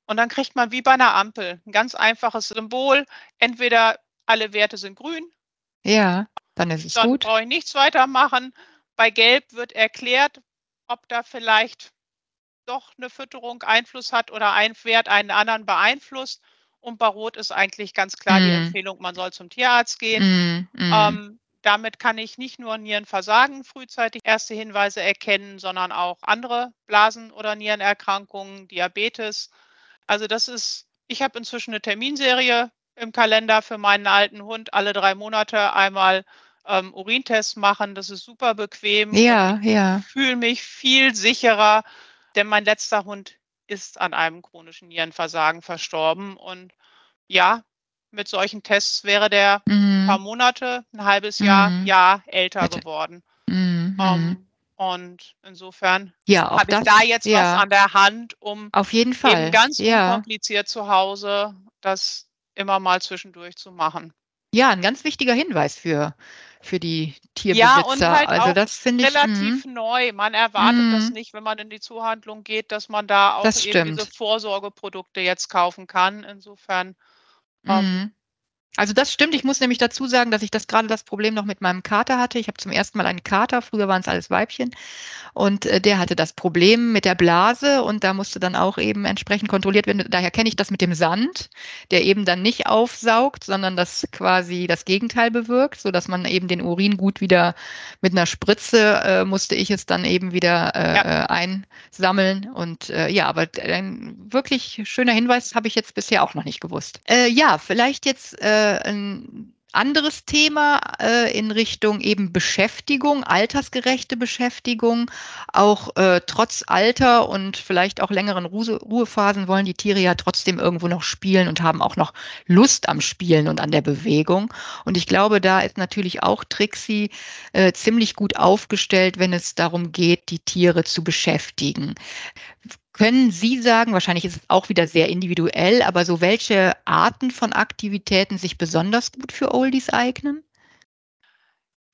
Und dann kriegt man wie bei einer Ampel ein ganz einfaches Symbol. Entweder alle Werte sind grün, Ja, dann ist es dann gut. brauche ich nichts weitermachen. Bei Gelb wird erklärt, ob da vielleicht doch eine Fütterung Einfluss hat oder ein Wert einen anderen beeinflusst. Und bei Rot ist eigentlich ganz klar die Mhm. Empfehlung, man soll zum Tierarzt gehen. Mhm. Mhm. Ähm, damit kann ich nicht nur Nierenversagen frühzeitig erste Hinweise erkennen, sondern auch andere Blasen- oder Nierenerkrankungen, Diabetes. Also das ist, ich habe inzwischen eine Terminserie im Kalender für meinen alten Hund, alle drei Monate einmal ähm, Urintest machen. Das ist super bequem. Ja, ja. Ich fühle mich viel sicherer, denn mein letzter Hund ist an einem chronischen Nierenversagen verstorben. Und ja, mit solchen Tests wäre der ein paar Mhm. Monate, ein halbes Jahr, Mhm. Jahr älter Hätte- geworden. Mhm. Ähm, und insofern Ja, habe ich da jetzt ja, was an der Hand, um auf jeden Fall. eben ganz ja. unkompliziert zu Hause das immer mal zwischendurch zu machen. ja, ein ganz wichtiger Hinweis für, für die Ja, Tierbesitzer. und halt also auch das finde ich. Relativ neu. Man erwartet das Mhm. nicht, wenn man in die Zuhandlung geht, dass man da auch eben diese. Vorsorgeprodukte jetzt kaufen kann. Insofern, ähm, Mhm. Also das stimmt. Ich muss nämlich dazu sagen, dass ich das gerade das Problem noch mit meinem Kater hatte. Ich habe zum ersten Mal einen Kater. Früher waren es alles Weibchen. Und äh, der hatte das Problem mit der Blase und da musste dann auch eben entsprechend kontrolliert werden. Daher kenne ich das mit dem Sand, der eben dann nicht aufsaugt, sondern das quasi das Gegenteil bewirkt, so dass man eben den Urin gut wieder mit einer Spritze äh, musste ich es dann eben wieder äh, Ja. äh, einsammeln. Und äh, ja, aber ein wirklich schöner Hinweis habe ich jetzt bisher auch noch nicht gewusst. Äh, ja, vielleicht jetzt äh, ein anderes Thema äh, in Richtung eben Beschäftigung, altersgerechte Beschäftigung. Auch äh, trotz Alter und vielleicht auch längeren Ruhe Ruhephasen wollen die Tiere ja trotzdem irgendwo noch spielen und haben auch noch Lust am Spielen und an der Bewegung. Und ich glaube, da ist natürlich auch Trixie äh, ziemlich gut aufgestellt, wenn es darum geht, die Tiere zu beschäftigen. Können Sie sagen, wahrscheinlich ist es auch wieder sehr individuell, aber so welche Arten von Aktivitäten sich besonders gut für Oldies eignen?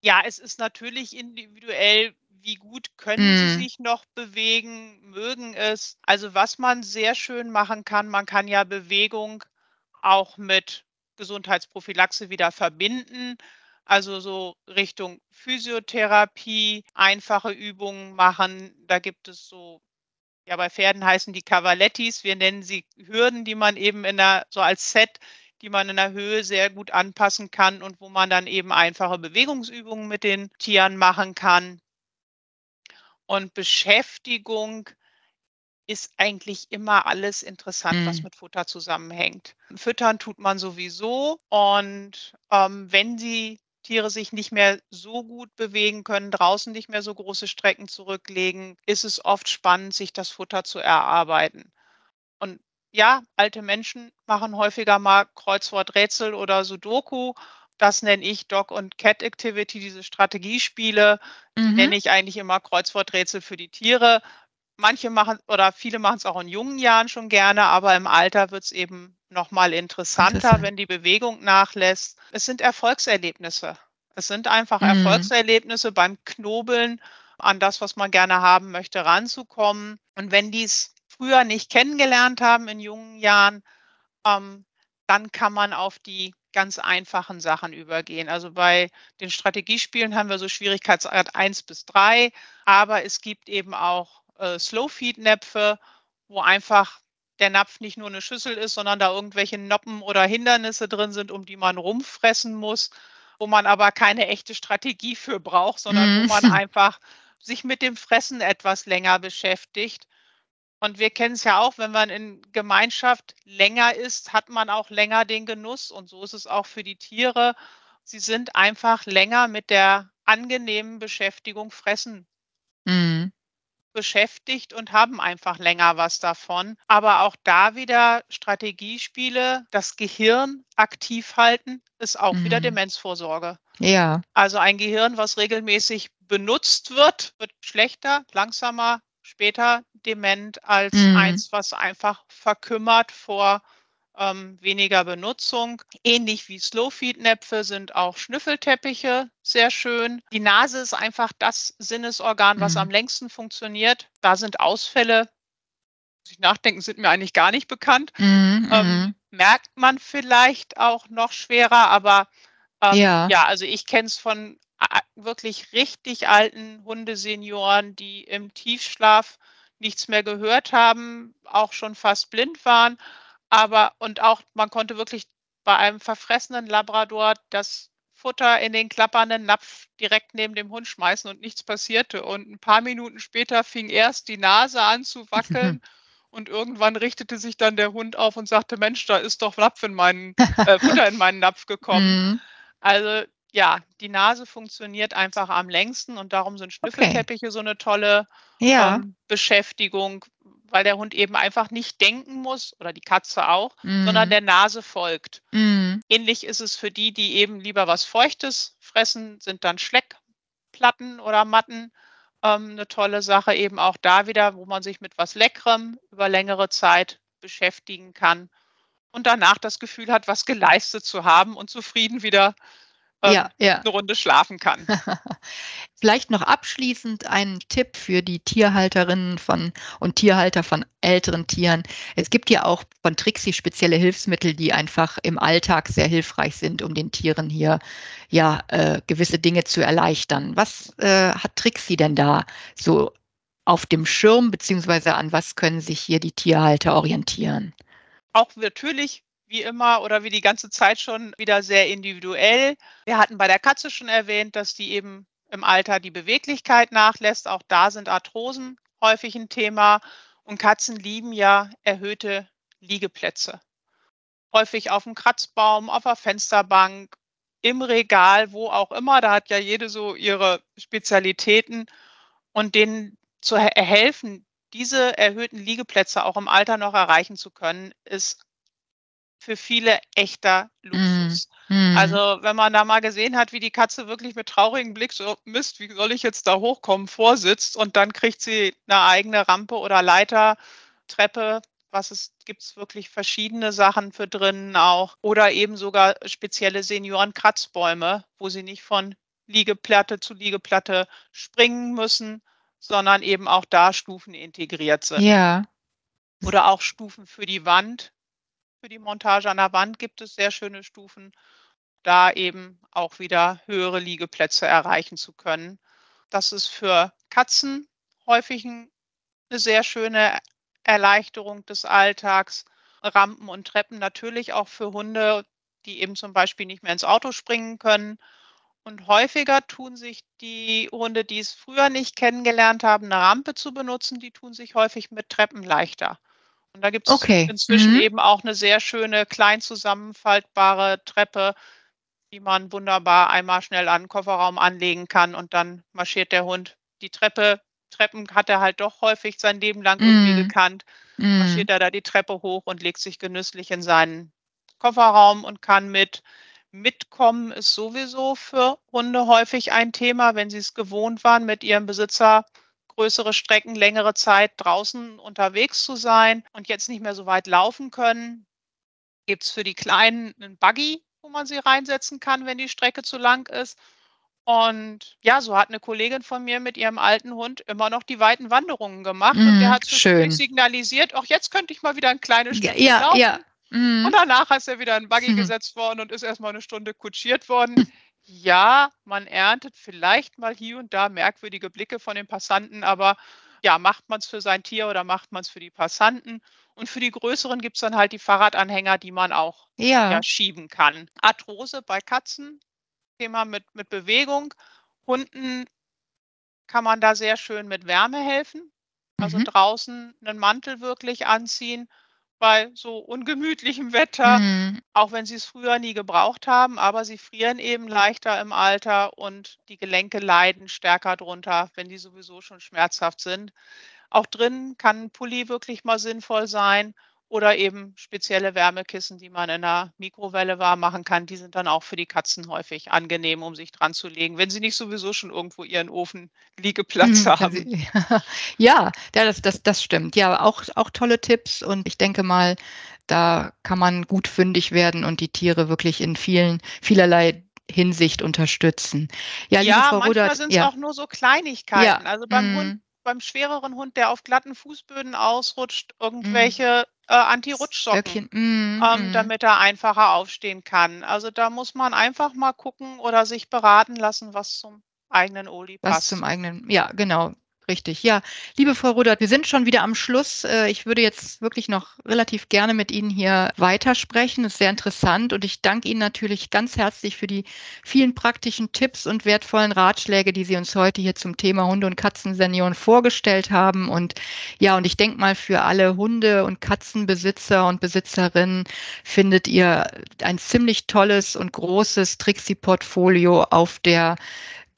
Ja, es ist natürlich individuell, wie gut können sie Mhm. sich noch bewegen, mögen es. Also was man sehr schön machen kann, man kann ja Bewegung auch mit Gesundheitsprophylaxe wieder verbinden. Also so Richtung Physiotherapie, einfache Übungen machen. Da gibt es so, ja, bei Pferden heißen die Cavalettis. Wir nennen sie Hürden, die man eben in der, so als Set, die man in der Höhe sehr gut anpassen kann und wo man dann eben einfache Bewegungsübungen mit den Tieren machen kann. Und Beschäftigung ist eigentlich immer alles interessant, was Mhm. mit Futter zusammenhängt. Füttern tut man sowieso und ähm, wenn die Tiere sich nicht mehr so gut bewegen können, draußen nicht mehr so große Strecken zurücklegen, ist es oft spannend, sich das Futter zu erarbeiten. Und ja, alte Menschen machen häufiger mal Kreuzworträtsel oder Sudoku. Das nenne ich Dog und Cat Activity, diese Strategiespiele. Die Mhm. nenne ich eigentlich immer Kreuzworträtsel für die Tiere. Manche machen oder viele machen es auch in jungen Jahren schon gerne, aber im Alter wird es eben nochmal interessanter, Interessant. wenn die Bewegung nachlässt. Es sind Erfolgserlebnisse. Es sind einfach Mhm. Erfolgserlebnisse beim Knobeln an das, was man gerne haben möchte, ranzukommen. Und wenn die es früher nicht kennengelernt haben in jungen Jahren, ähm, dann kann man auf die ganz einfachen Sachen übergehen. Also bei den Strategiespielen haben wir so Schwierigkeitsgrad 1 bis 3, aber es gibt eben auch äh, Slow-Feed-Näpfe, wo einfach der Napf nicht nur eine Schüssel ist, sondern da irgendwelche Noppen oder Hindernisse drin sind, um die man rumfressen muss, wo man aber keine echte Strategie für braucht, sondern wo Mhm. man einfach sich mit dem Fressen etwas länger beschäftigt. Und wir kennen es ja auch, wenn man in Gemeinschaft länger ist, hat man auch länger den Genuss. Und so ist es auch für die Tiere. Sie sind einfach länger mit der angenehmen Beschäftigung fressen Mhm. Beschäftigt und haben einfach länger was davon. Aber auch da wieder Strategiespiele, das Gehirn aktiv halten, ist auch wieder Mhm. Demenzvorsorge. Ja. Also ein Gehirn, was regelmäßig benutzt wird, wird schlechter, langsamer, später dement als Mhm. eins, was einfach verkümmert vor ähm, weniger Benutzung. Ähnlich wie Slowfeed-Näpfe sind auch Schnüffelteppiche sehr schön. Die Nase ist einfach das Sinnesorgan, was Mhm. am längsten funktioniert. Da sind Ausfälle, muss ich nachdenken, sind mir eigentlich gar nicht bekannt. Mhm. Ähm, Mhm. merkt man vielleicht auch noch schwerer, aber ähm, Ja. ja, also ich kenne es von wirklich richtig alten Hundesenioren, die im Tiefschlaf nichts mehr gehört haben, auch schon fast blind waren. Aber und auch man konnte wirklich bei einem verfressenen Labrador das Futter in den klappernden Napf direkt neben dem Hund schmeißen und nichts passierte. Und ein paar Minuten später fing erst die Nase an zu wackeln und irgendwann richtete sich dann der Hund auf und sagte, Mensch, da ist doch Napf in meinen, äh, Futter in meinen Napf gekommen. Mhm. Also ja, die Nase funktioniert einfach am längsten und darum sind Okay. Schnüffelteppiche so eine tolle Ja. ähm, Beschäftigung, weil der Hund eben einfach nicht denken muss oder die Katze auch, sondern Mhm. der Nase folgt. Mhm. Ähnlich ist es für die, die eben lieber was Feuchtes fressen, sind dann Schleckplatten oder Matten ähm, eine tolle Sache. Eben auch da wieder, wo man sich mit was Leckerem über längere Zeit beschäftigen kann und danach das Gefühl hat, was geleistet zu haben und zufrieden wieder ähm, Ja, ja. eine Runde schlafen kann. Vielleicht noch abschließend ein Tipp für die Tierhalterinnen von und Tierhalter von älteren Tieren. Es gibt ja auch von Trixie spezielle Hilfsmittel, die einfach im Alltag sehr hilfreich sind, um den Tieren hier ja äh, gewisse Dinge zu erleichtern. Was äh, hat Trixie denn da so auf dem Schirm, beziehungsweise an was können sich hier die Tierhalter orientieren? Auch natürlich, wie immer oder wie die ganze Zeit schon, wieder sehr individuell. Wir hatten bei der Katze schon erwähnt, dass die eben im Alter die Beweglichkeit nachlässt. Auch da sind Arthrosen häufig ein Thema. Und Katzen lieben ja erhöhte Liegeplätze. Häufig auf dem Kratzbaum, auf der Fensterbank, im Regal, wo auch immer. Da hat ja jede so ihre Spezialitäten. Und denen zu he- helfen, diese erhöhten Liegeplätze auch im Alter noch erreichen zu können, ist für viele echter Luxus. Mhm. Also wenn man da mal gesehen hat, wie die Katze wirklich mit traurigem Blick so, Mist, wie soll ich jetzt da hochkommen, vorsitzt und dann kriegt sie eine eigene Rampe oder Leiter Treppe, was es gibt es wirklich verschiedene Sachen für drinnen auch oder eben sogar spezielle Seniorenkratzbäume, wo sie nicht von Liegeplatte zu Liegeplatte springen müssen, sondern eben auch da Stufen integriert sind. Ja. Oder auch Stufen für die Wand. Für die Montage an der Wand gibt es sehr schöne Stufen, da eben auch wieder höhere Liegeplätze erreichen zu können. Das ist für Katzen häufig eine sehr schöne Erleichterung des Alltags. Rampen und Treppen natürlich auch für Hunde, die eben zum Beispiel nicht mehr ins Auto springen können. Und häufiger tun sich die Hunde, die es früher nicht kennengelernt haben, eine Rampe zu benutzen, die tun sich häufig mit Treppen leichter. Und da gibt es Okay. inzwischen Mhm. eben auch eine sehr schöne, klein zusammenfaltbare Treppe, die man wunderbar einmal schnell an den Kofferraum anlegen kann und dann marschiert der Hund die Treppe. Treppen hat er halt doch häufig sein Leben lang irgendwie Mhm. gekannt. Mm. Marschiert er da die Treppe hoch und legt sich genüsslich in seinen Kofferraum und kann mit. Mitkommen ist sowieso für Hunde häufig ein Thema, wenn sie es gewohnt waren, mit ihrem Besitzer größere Strecken, längere Zeit draußen unterwegs zu sein und jetzt nicht mehr so weit laufen können. Gibt es für die Kleinen einen Buggy, wo man sie reinsetzen kann, wenn die Strecke zu lang ist. Und ja, so hat eine Kollegin von mir mit ihrem alten Hund immer noch die weiten Wanderungen gemacht. und der Mm, hat schön. signalisiert, auch jetzt könnte ich mal wieder ein kleines Stückchen ja, laufen. ja. Mm. Und danach ist er wieder in den Buggy Mhm. gesetzt worden und ist erstmal eine Stunde kutschiert worden. Ja, man erntet vielleicht mal hier und da merkwürdige Blicke von den Passanten, aber ja, macht man es für sein Tier oder macht man es für die Passanten? Und für die größeren gibt es dann halt die Fahrradanhänger, die man auch Ja. ja, schieben kann. Arthrose bei Katzen, Thema mit, mit Bewegung. Hunden kann man da sehr schön mit Wärme helfen. Also Mhm. draußen einen Mantel wirklich anziehen bei so ungemütlichem Wetter, Mm. auch wenn sie es früher nie gebraucht haben, aber sie frieren eben leichter im Alter und die Gelenke leiden stärker drunter, wenn die sowieso schon schmerzhaft sind. Auch drinnen kann ein Pulli wirklich mal sinnvoll sein oder eben spezielle Wärmekissen, die man in der Mikrowelle warm machen kann. Die sind dann auch für die Katzen häufig angenehm, um sich dran zu legen, wenn sie nicht sowieso schon irgendwo ihren Ofenliegeplatz Mhm, kann haben. Ja, ja, das, das, das stimmt. Ja, auch, auch tolle Tipps und ich denke mal, da kann man gut fündig werden und die Tiere wirklich in vielen, vielerlei Hinsicht unterstützen. Ja, Ja, Frau manchmal sind es ja, auch nur so Kleinigkeiten. Ja, Also beim mm. Hund, beim schwereren Hund, der auf glatten Fußböden ausrutscht, Mhm. irgendwelche äh, Anti-Rutschsocken, mm, ähm, mm. damit er einfacher aufstehen kann. Also da muss man einfach mal gucken oder sich beraten lassen, was zum eigenen Oli Was passt. zum eigenen, ja, genau, richtig. Ja, liebe Frau Rudert, wir sind schon wieder am Schluss. Äh, Ich würde jetzt wirklich noch relativ gerne mit Ihnen hier weitersprechen. Das ist sehr interessant und ich danke Ihnen natürlich ganz herzlich für die vielen praktischen Tipps und wertvollen Ratschläge, die Sie uns heute hier zum Thema Hunde- und Katzensenioren vorgestellt haben. Und ja, und ich denke mal, für alle Hunde- und Katzenbesitzer und Besitzerinnen findet ihr ein ziemlich tolles und großes Trixie-Portfolio auf der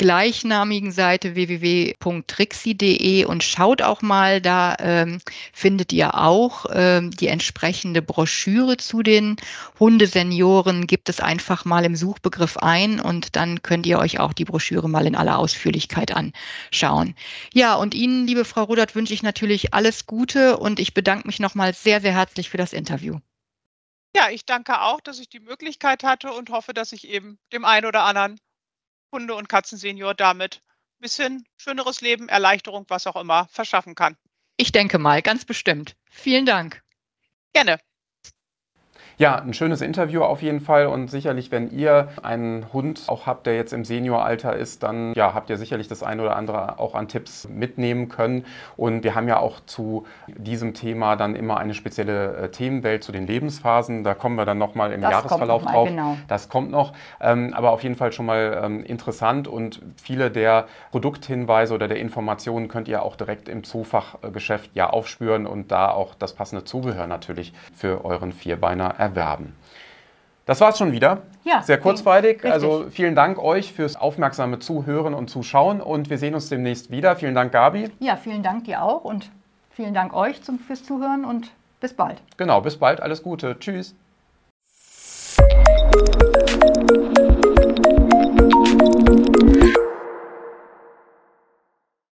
gleichnamigen Seite www.trixie.de und schaut auch mal, da ähm, findet ihr auch ähm, die entsprechende Broschüre zu den Hundesenioren. Gibt es einfach mal im Suchbegriff ein und dann könnt ihr euch auch die Broschüre mal in aller Ausführlichkeit anschauen. Ja, und Ihnen, liebe Frau Rudert, wünsche ich natürlich alles Gute und ich bedanke mich nochmal sehr, sehr herzlich für das Interview. Ja, ich danke auch, dass ich die Möglichkeit hatte und hoffe, dass ich eben dem einen oder anderen Hunde- und Katzensenior damit ein bisschen schöneres Leben, Erleichterung, was auch immer, verschaffen kann. Ich denke mal, ganz bestimmt. Vielen Dank. Gerne. Ja, ein schönes Interview auf jeden Fall und sicherlich, wenn ihr einen Hund auch habt, der jetzt im Senioralter ist, dann ja, habt ihr sicherlich das eine oder andere auch an Tipps mitnehmen können. Und wir haben ja auch zu diesem Thema dann immer eine spezielle äh, Themenwelt zu den Lebensphasen. Da kommen wir dann nochmal im Das Jahresverlauf noch mal, drauf. genau. Das kommt noch, ähm, aber auf jeden Fall schon mal ähm, interessant und viele der Produkthinweise oder der Informationen könnt ihr auch direkt im Zoofachgeschäft ja aufspüren und da auch das passende Zubehör natürlich für euren Vierbeiner erwerben. Das war's schon wieder. Ja. Sehr kurzweilig. Richtig. Also vielen Dank euch fürs aufmerksame Zuhören und Zuschauen und wir sehen uns demnächst wieder. Vielen Dank, Gabi. Ja, vielen Dank dir auch und vielen Dank euch zum, fürs Zuhören und bis bald. Genau, bis bald. Alles Gute. Tschüss.